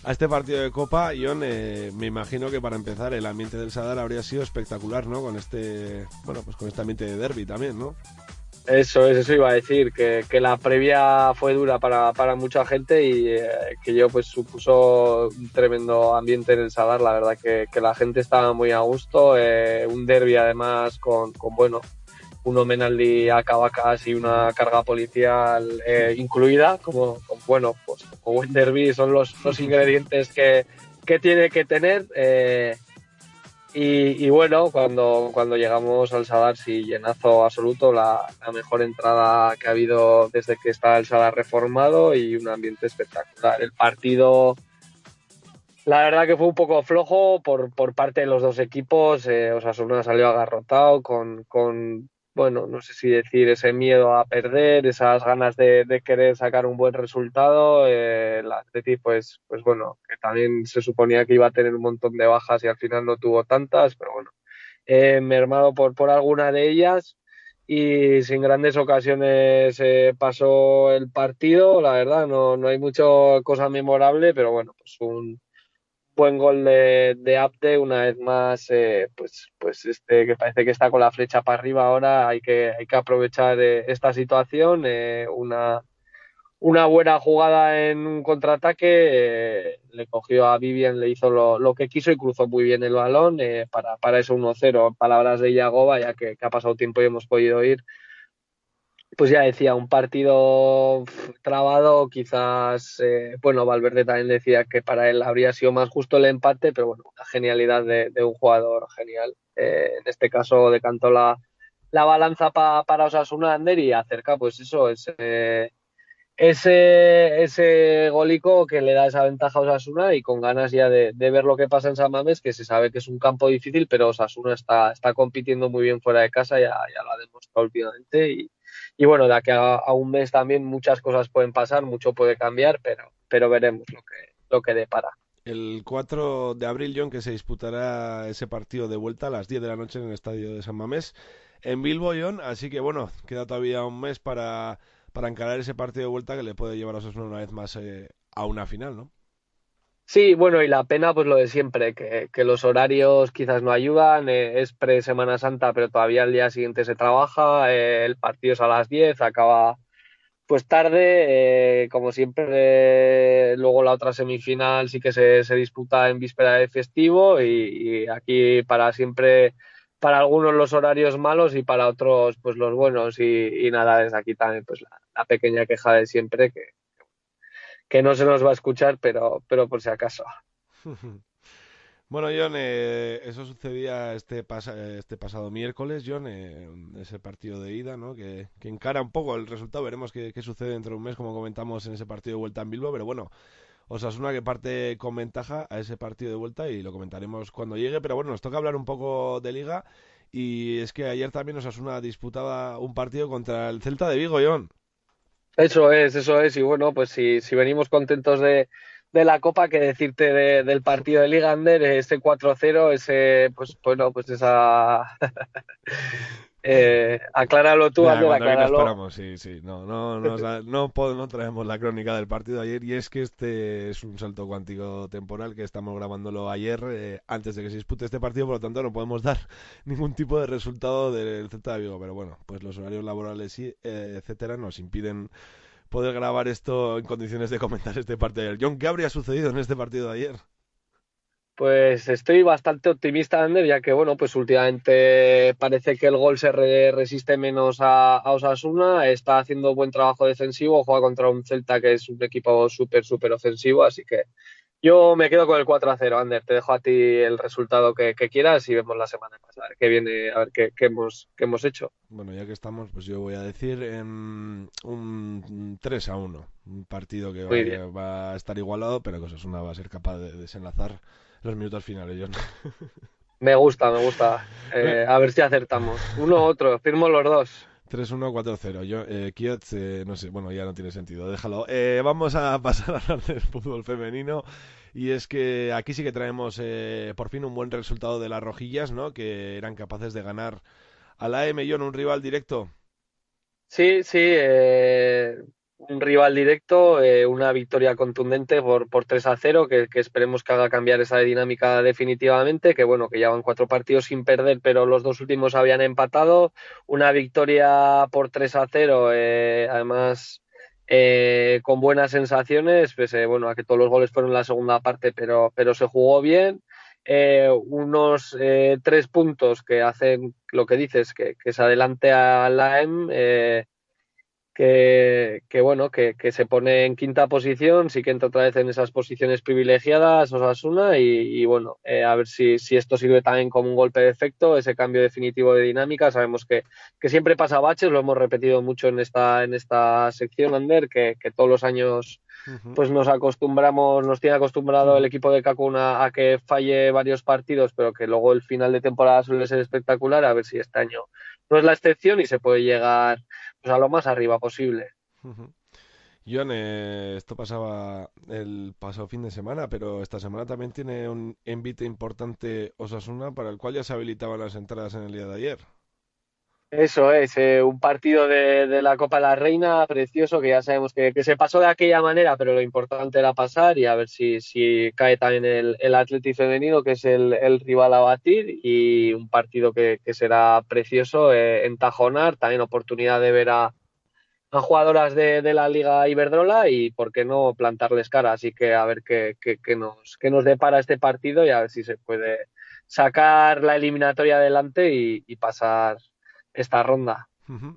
a este partido de Copa, Jon, eh, me imagino que para empezar el ambiente del Sadar habría sido espectacular, ¿no? Con este, bueno, pues con este ambiente de derby también, ¿no? Eso es, eso iba a decir, que, que la previa fue dura para, para mucha gente y eh, que yo pues supuso un tremendo ambiente en el Sadar, la verdad que, que la gente estaba muy a gusto, eh, un derby además con, con bueno, un homenaldi a Cavacas y una carga policial eh, incluida, como, como, bueno, pues como buen derby son los, los ingredientes que, que tiene que tener. eh, y, bueno, cuando, cuando llegamos al Sadar, sí, llenazo absoluto, la, mejor entrada que ha habido desde que está el Sadar reformado y un ambiente espectacular. El partido, la verdad que fue un poco flojo por, por parte de los dos equipos. Eh, Osasuna salió agarrotado con, bueno, no sé si decir ese miedo a perder, esas ganas de, querer sacar un buen resultado. Eh, el Atleti, pues, pues bueno, que también se suponía que iba a tener un montón de bajas y al final no tuvo tantas, pero bueno, eh, mermado por, por alguna de ellas y sin grandes ocasiones eh, pasó el partido, la verdad, no, no hay mucha cosa memorable, pero bueno, pues un buen gol de, de Abde, una vez más, eh, pues, pues este que parece que está con la flecha para arriba ahora, hay que, hay que aprovechar eh, esta situación, eh, una, una buena jugada en un contraataque, eh, le cogió a Vivian, le hizo lo, lo que quiso y cruzó muy bien el balón eh, para, para eso 1-0. Palabras de Yagoba, ya que, que ha pasado tiempo y hemos podido ir. Pues ya decía, un partido trabado, quizás, eh, bueno, Valverde también decía que para él habría sido más justo el empate, pero bueno, una genialidad de, de un jugador genial. Eh, en este caso decantó la, la balanza pa- para Osasuna Ander y acerca, pues eso, ese, ese, ese golico que le da esa ventaja a Osasuna y con ganas ya de, de ver lo que pasa en San Mamés, que se sabe que es un campo difícil, pero Osasuna está, está compitiendo muy bien fuera de casa, ya, ya lo ha demostrado últimamente y, y bueno, de aquí a, un mes también muchas cosas pueden pasar, mucho puede cambiar, pero, pero veremos lo que, lo que depara. El 4 de abril, John, que se disputará ese partido de vuelta a las 10 de la noche en el estadio de San Mamés, en Bilbo, John. Así que bueno, queda todavía un mes para, para encarar ese partido de vuelta que le puede llevar a Osasuna una vez más eh, a una final, ¿no? Sí, bueno, y la pena, pues lo de siempre, que, los horarios quizás no ayudan, eh, es pre-Semana Santa, pero todavía el día siguiente se trabaja, eh, el partido es a las 10, acaba pues tarde, eh, como siempre, eh, luego la otra semifinal sí que se, se disputa en víspera de festivo y, aquí para siempre, para algunos los horarios malos y para otros pues los buenos y, nada, desde aquí también pues la, pequeña queja de siempre que, que no se nos va a escuchar, pero, pero por si acaso. [LAUGHS] Bueno, John, eh, eso sucedía este, pasa, este pasado miércoles, John, eh, ese partido de ida, ¿no? Que, que, encara un poco el resultado. Veremos qué, qué, sucede dentro de un mes, como comentamos en ese partido de vuelta en Bilbao. Pero bueno, Osasuna que parte con ventaja a ese partido de vuelta y lo comentaremos cuando llegue. Pero bueno, nos toca hablar un poco de liga. Y es que ayer también Osasuna disputaba un partido contra el Celta de Vigo, John. Eso es, eso es. Y bueno, pues si, si venimos contentos de de la Copa que decirte de, del partido de Ligander, ese 4-0, ese, pues bueno, pues esa... [LAUGHS] eh, acláralo tú, Ander, acláralo. Esperamos, sí, sí, no, no, no, no, no, no traemos la crónica del partido de ayer y es que este es un salto cuántico temporal que estamos grabándolo ayer eh, antes de que se dispute este partido, por lo tanto no podemos dar [LAUGHS] ningún tipo de resultado del Celta de Vigo, pero bueno, pues los horarios laborales y eh, etcétera nos impiden poder grabar esto en condiciones de comentar este partido de ayer. John, ¿qué habría sucedido en este partido de ayer? Pues estoy bastante optimista, Ander, ya que bueno, pues últimamente parece que el gol se re resiste menos a, a, Osasuna, está haciendo buen trabajo defensivo, juega contra un Celta que es un equipo súper, súper ofensivo, así que yo me quedo con el 4 a 0, Ander. Te dejo a ti el resultado que, que quieras y vemos la semana pasada que viene a ver qué, qué, hemos, qué hemos hecho. Bueno, ya que estamos, pues yo voy a decir um, un 3 a 1. Un partido que va, va, a estar igualado, pero que Osasuna va a ser capaz de desenlazar los minutos finales, John. [LAUGHS] Me gusta, me gusta. [LAUGHS] Eh, a ver si acertamos. Uno u otro, firmo los dos. 3-1-4-0. Yo, eh, Kiotz, eh, no sé, bueno, ya no tiene sentido, déjalo. Eh, vamos a [LAUGHS] pasar a hablar del fútbol femenino. Y es que aquí sí que traemos eh, por fin un buen resultado de las rojillas, ¿no? Que eran capaces de ganar a la John, un rival directo. Sí, sí, eh, un rival directo, eh, una victoria contundente por, por 3 a 0, que, esperemos que haga cambiar esa dinámica definitivamente, que bueno, que llevan cuatro partidos sin perder, pero los dos últimos habían empatado, una victoria por 3 a 0, eh, además eh, con buenas sensaciones, pues bueno, a que todos los goles fueron en la segunda parte, pero, pero se jugó bien. Eh, unos eh, tres puntos que hacen lo que dices, que, que se adelante a la eh, que, que, bueno, que, que, se pone en quinta posición, sí que entra otra vez en esas posiciones privilegiadas Osasuna y, y bueno, eh, a ver si, si, esto sirve también como un golpe de efecto, ese cambio definitivo de dinámica. Sabemos que, que siempre pasa baches, lo hemos repetido mucho en esta, en esta sección, Ander, que, que todos los años pues nos acostumbramos, nos tiene acostumbrado el equipo de Kakuna a que falle varios partidos, pero que luego el final de temporada suele ser espectacular, a ver si este año no es la excepción y se puede llegar pues, a lo más arriba posible. Uh. John, eh, esto pasaba el pasado fin de semana, pero esta semana también tiene un envite importante Osasuna para el cual ya se habilitaban las entradas en el día de ayer. Eso es, eh, un partido de, la Copa de la Reina precioso que ya sabemos que, se pasó de aquella manera, pero lo importante era pasar y a ver si, cae también el, el Atleti femenino, que es el, rival a batir, y un partido que, será precioso eh, en Tajonar, también oportunidad de ver a, a jugadoras de, la Liga Iberdrola y por qué no plantarles cara, así que a ver qué, nos, qué nos depara este partido y a ver si se puede sacar la eliminatoria adelante y pasar esta ronda.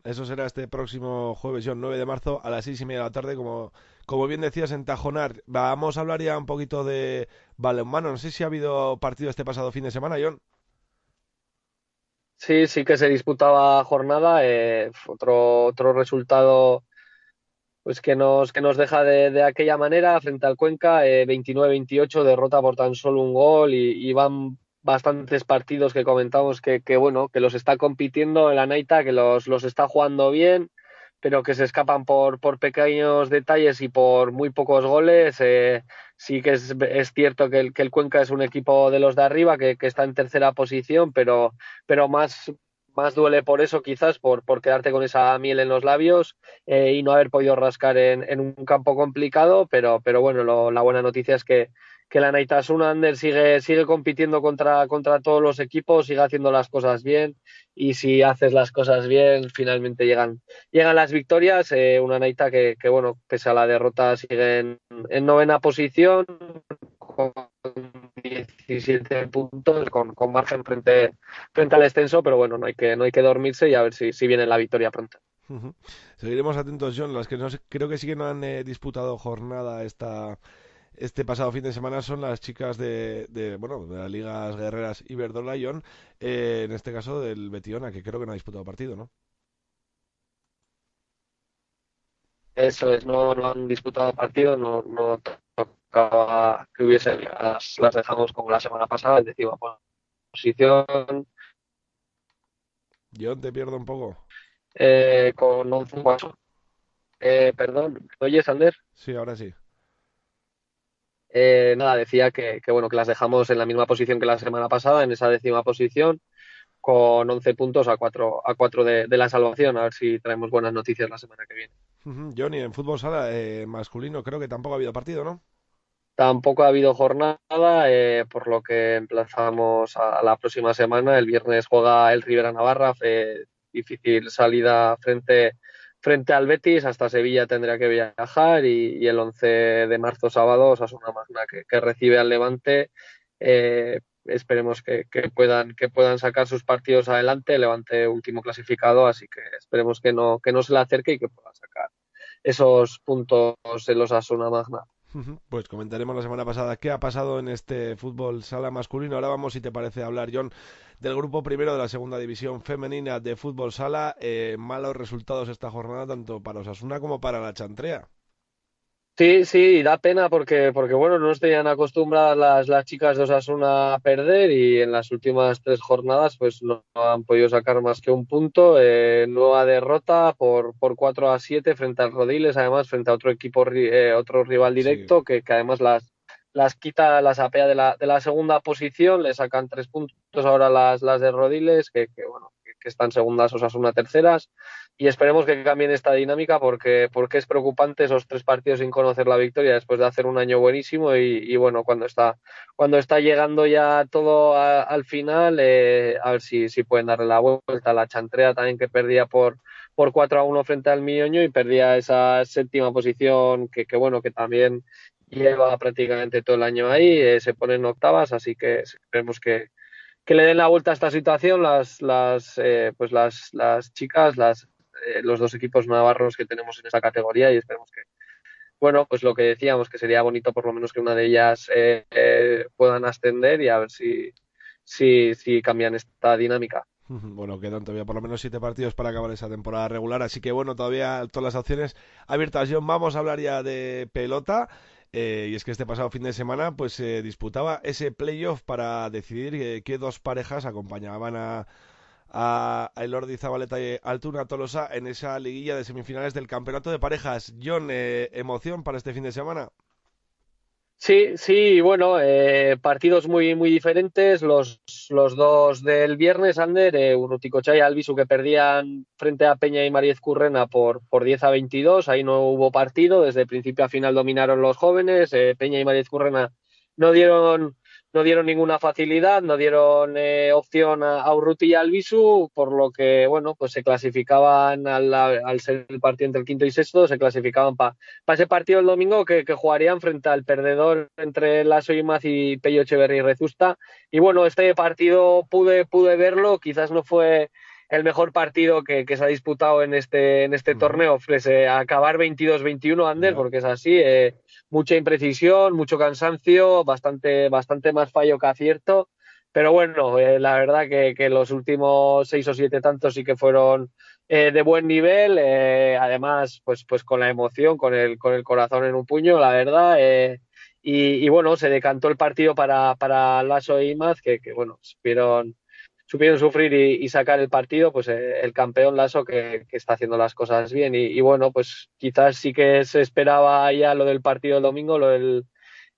Eso será este próximo jueves, John, 9 de marzo a las seis y media de la tarde, como, como bien decías en Tajonar. Vamos a hablar ya un poquito de balonmano. No sé si ha habido partido este pasado fin de semana, John. Sí, sí que se disputaba jornada. Eh, otro, otro resultado pues que nos, que nos deja de, de aquella manera frente al Cuenca, eh, 29-28, derrota por tan solo un gol y, y van bastantes partidos que comentamos que, que, bueno, que los está compitiendo en la Naita, que los, los está jugando bien, pero que se escapan por, por pequeños detalles y por muy pocos goles. Eh, sí que es, es cierto que el, que el, Cuenca es un equipo de los de arriba, que, está en tercera posición, pero, pero más, más duele por eso quizás, por, por quedarte con esa miel en los labios eh, y no haber podido rascar en, en, un campo complicado, pero, pero bueno, lo, la buena noticia es que, que la Naitasuna Under sigue, sigue compitiendo contra, contra todos los equipos, sigue haciendo las cosas bien y si haces las cosas bien, finalmente llegan, llegan las victorias. Eh, una Naita que, que, bueno, pese a la derrota, sigue en, en novena posición con 17 puntos, con, con margen frente, frente al extenso, pero bueno, no hay que, no hay que dormirse y a ver si, si viene la victoria pronto. Seguiremos atentos, John. Las que no, creo que sí que no han eh, disputado jornada esta este pasado fin de semana son las chicas de, de bueno de las ligas guerreras Iberdrola John, eh, en este caso del Betiona, que creo que no ha disputado partido, ¿no? Eso es, no, no han disputado partido, no, no tocaba que hubiese, las, las dejamos como la semana pasada, decimos, posición. John, te pierdo un poco. Eh, con 11 eh, perdón, ¿me oyes, Ander? Sí, ahora sí. Eh, nada, decía que, que, bueno, que las dejamos en la misma posición que la semana pasada, en esa décima posición, con 11 puntos a 4, a 4 de, de, la salvación. A ver si traemos buenas noticias la semana que viene. Uh -huh. Johnny, en fútbol sala eh, masculino creo que tampoco ha habido partido, ¿no? Tampoco ha habido jornada, eh, por lo que emplazamos a, a, la próxima semana. El viernes juega el Rivera Navarra, difícil salida frente frente al Betis, hasta Sevilla tendría que viajar y, el 11 de marzo sábado Osasuna Magna que, que recibe al Levante. Eh, esperemos que, puedan, que puedan sacar sus partidos adelante, Levante último clasificado, así que esperemos que no, que no se le acerque y que pueda sacar esos puntos en los Osasuna Magna. Pues comentaremos la semana pasada qué ha pasado en este fútbol sala masculino. Ahora vamos, si te parece, a hablar, John, del grupo primero de la segunda división femenina de fútbol sala. Eh, malos resultados esta jornada, tanto para Osasuna como para la Chantrea. Sí, sí, da pena porque, porque bueno, no tenían acostumbradas las, las chicas de Osasuna a perder y en las últimas tres jornadas pues no han podido sacar más que un punto. Eh, nueva derrota por, por 4 a 7 frente al Rodiles, además frente a otro equipo, eh, otro rival directo sí. que, que además las, las quita, las apea de la, de la segunda posición, le sacan tres puntos ahora las, las de Rodiles, que, que bueno, que, están segundas, Osasuna terceras. Y esperemos que cambien esta dinámica porque, porque es preocupante esos tres partidos sin conocer la victoria después de hacer un año buenísimo. Y, y bueno, cuando está, cuando está llegando ya todo a, al final, eh, a ver si, si pueden darle la vuelta. La Chantrea también que perdía por, por 4 a 1 frente al Mioño y perdía esa séptima posición que, que bueno, que también lleva prácticamente todo el año ahí, eh, se ponen octavas, así que esperemos que, que le den la vuelta a esta situación las, las, eh, pues las, las chicas, las eh, los dos equipos navarros que tenemos en esta categoría y esperemos que, bueno, pues lo que decíamos, que sería bonito por lo menos que una de ellas eh, eh, puedan ascender y a ver si, si, si cambian esta dinámica. [LAUGHS] Bueno, quedan todavía por lo menos siete partidos para acabar esa temporada regular, así que bueno, todavía todas las opciones abiertas. John, vamos a hablar ya de pelota. Eh, y es que este pasado fin de semana pues se disputaba ese playoff para decidir eh, qué dos parejas acompañaban a, a Elordi Zabaleta y Altuna Tolosa en esa liguilla de semifinales del campeonato de parejas. John, eh, ¿emoción para este fin de semana? Sí, sí, bueno, eh, partidos muy, muy diferentes. Los, los dos del viernes, Ander, eh, y Albisu, que perdían frente a Peña y Mariez Currena por, por 10 a 22. Ahí no hubo partido. Desde principio a final dominaron los jóvenes. Eh, Peña y Mariez Currena no dieron no dieron ninguna facilidad, no dieron eh, opción a, a, Urruti y Albisu, por lo que, bueno, pues se clasificaban al, al, ser el partido entre el quinto y sexto, se clasificaban para pa ese partido el domingo que, que, jugarían frente al perdedor entre Lasso y Maz y Pello Echeverri y Rezusta. Y bueno, este partido pude, pude verlo, quizás no fue el mejor partido que, que se ha disputado en este, en este torneo, eh, acabar 22-21, Ander, porque es así. Eh, mucha imprecisión, mucho cansancio, bastante, bastante más fallo que acierto. Pero bueno, eh, la verdad que, que, los últimos seis o siete tantos sí que fueron eh, de buen nivel. Además, pues, pues con la emoción, con el, con el corazón en un puño, la verdad. Y, y, bueno, se decantó el partido para, para Lasso y Imaz, que, que bueno, supieron, supieron sufrir y, y, sacar el partido, pues eh, el campeón Lasso que, que, está haciendo las cosas bien. Y, y, bueno, pues quizás sí que se esperaba ya lo del partido del domingo, lo del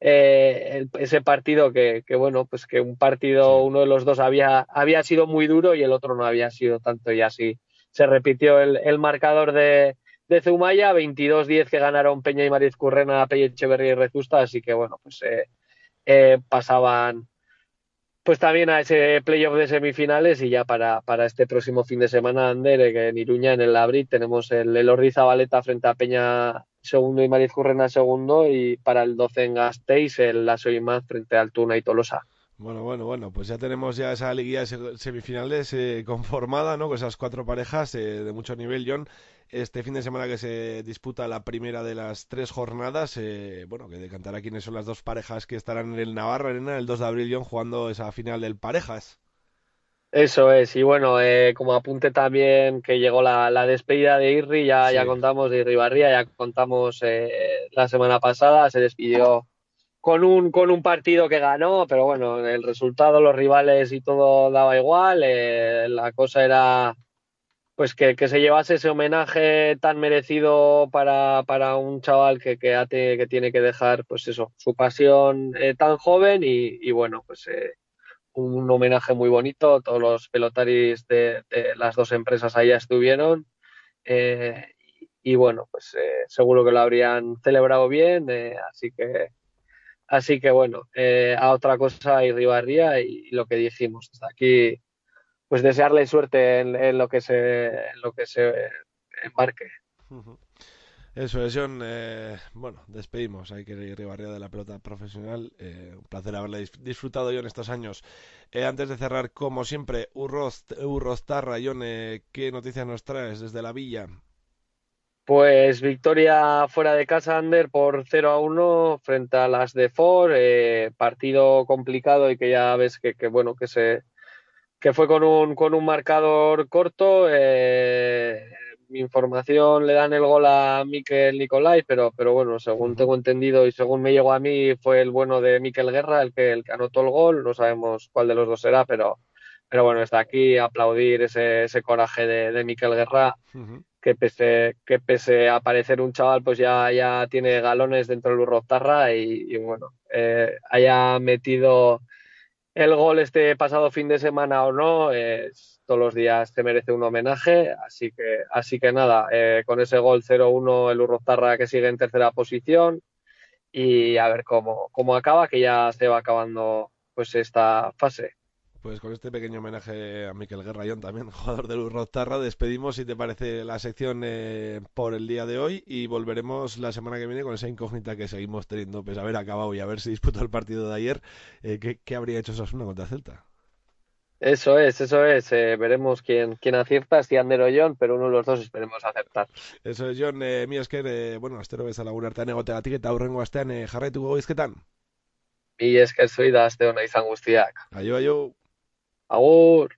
eh, el- ese partido que, que, bueno, pues que un partido, uno de los dos había, había sido muy duro y el otro no había sido tanto. Y así se repitió el, el marcador de, de Zumaya, 22-10 que ganaron Peña y Mariz Currena, Pelle Echeverría y Rezusta, así que bueno, pues eh, eh, pasaban pues también a ese playoff de semifinales y ya para, para este próximo fin de semana, Ander, eh, en Iruña, en el Labrit, tenemos el, el Ordi Zabaleta frente a Peña segundo y Mariz Currena segundo y para el 12 en Gasteiz el Lasso y Maz frente al Tuna y Tolosa. Bueno, bueno, bueno, pues ya tenemos ya esa liguilla semifinales eh, conformada, ¿no? Con esas cuatro parejas eh, de mucho nivel, John. Este fin de semana que se disputa la primera de las tres jornadas, eh, bueno, que decantará quiénes son las dos parejas que estarán en el Navarra Arena el 2 de abril, John, jugando esa final del parejas. Eso es, y bueno, eh, como apunte también que llegó la, la despedida de Irri, ya, ya contamos de Irri Barría, ya contamos eh, la semana pasada, se despidió con un, con un partido que ganó, pero bueno, el resultado, los rivales y todo daba igual, eh, la cosa era pues que, que se llevase ese homenaje tan merecido para, para un chaval que, que, que tiene que dejar pues eso, su pasión eh, tan joven y, y bueno, pues eh, un homenaje muy bonito. Todos los pelotaris de, las dos empresas allá estuvieron. eh, y, y bueno, pues eh, seguro que lo habrían celebrado bien. eh, así que, así que bueno, a otra cosa y Ribarría y lo que dijimos desde aquí, pues desearle suerte en, en lo que se, en lo que se embarque. Eso es, John. eh, bueno, despedimos. Hay que ir de la pelota profesional. eh, un placer haberla dis- disfrutado yo en estos años. Eh, antes de cerrar, como siempre, Urroz, Urroztarra, John, eh, ¿qué noticias nos traes desde la villa? Pues victoria fuera de casa, Ander, por 0 a 1 frente a las de Ford. eh, partido complicado y que ya ves que, que, bueno, que se que fue con un, con un marcador corto. eh, mi información le dan el gol a Miquel Nicolai, pero, pero bueno, según tengo entendido y según me llegó a mí, fue el bueno de Miquel Guerra el que, el que anotó el gol. No sabemos cuál de los dos será, pero, pero bueno, está aquí aplaudir ese, ese coraje de, de Miquel Guerra que pese, que pese a parecer un chaval, pues ya, ya tiene galones dentro del Urroztarra y, y bueno, eh, haya metido el gol este pasado fin de semana o no, todos los días te merece un homenaje, así que, así que nada, eh, con ese gol 0-1 el Urroztarra que sigue en tercera posición y a ver cómo, cómo acaba, que ya se va acabando pues esta fase. Pues con este pequeño homenaje a Miquel Guerrayón, también [LAUGHS] jugador del Urroztarra, despedimos, si te parece, la sección eh, por el día de hoy y volveremos la semana que viene con esa incógnita que seguimos teniendo, pues haber acabado y haber si disputó el partido de ayer, eh, ¿qué, qué habría hecho Osasuna contra Celta? Eso es, eso es. eh, veremos quién, quién acierta, si Ander o John, pero uno de los dos esperemos acertar. Eso es, John, eh, mi esker, eh, bueno, astero bezala gure artean egotegatik eta aurrengo astean eh, jarraituko goizketan. Y es que soy da aste ona izan guztiak. Aio, aio. Agur.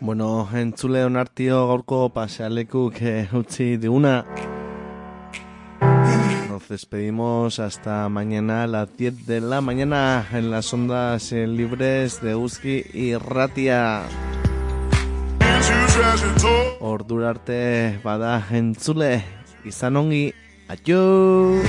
Bueno, entzule onartio gaurko pasealekuk eh, utzi diguna. Nos despedimos hasta mañana a las 10 de la mañana en las ondas libres de Uski y Ratia. Ordurarte bada entzule izan ongi. Adiós.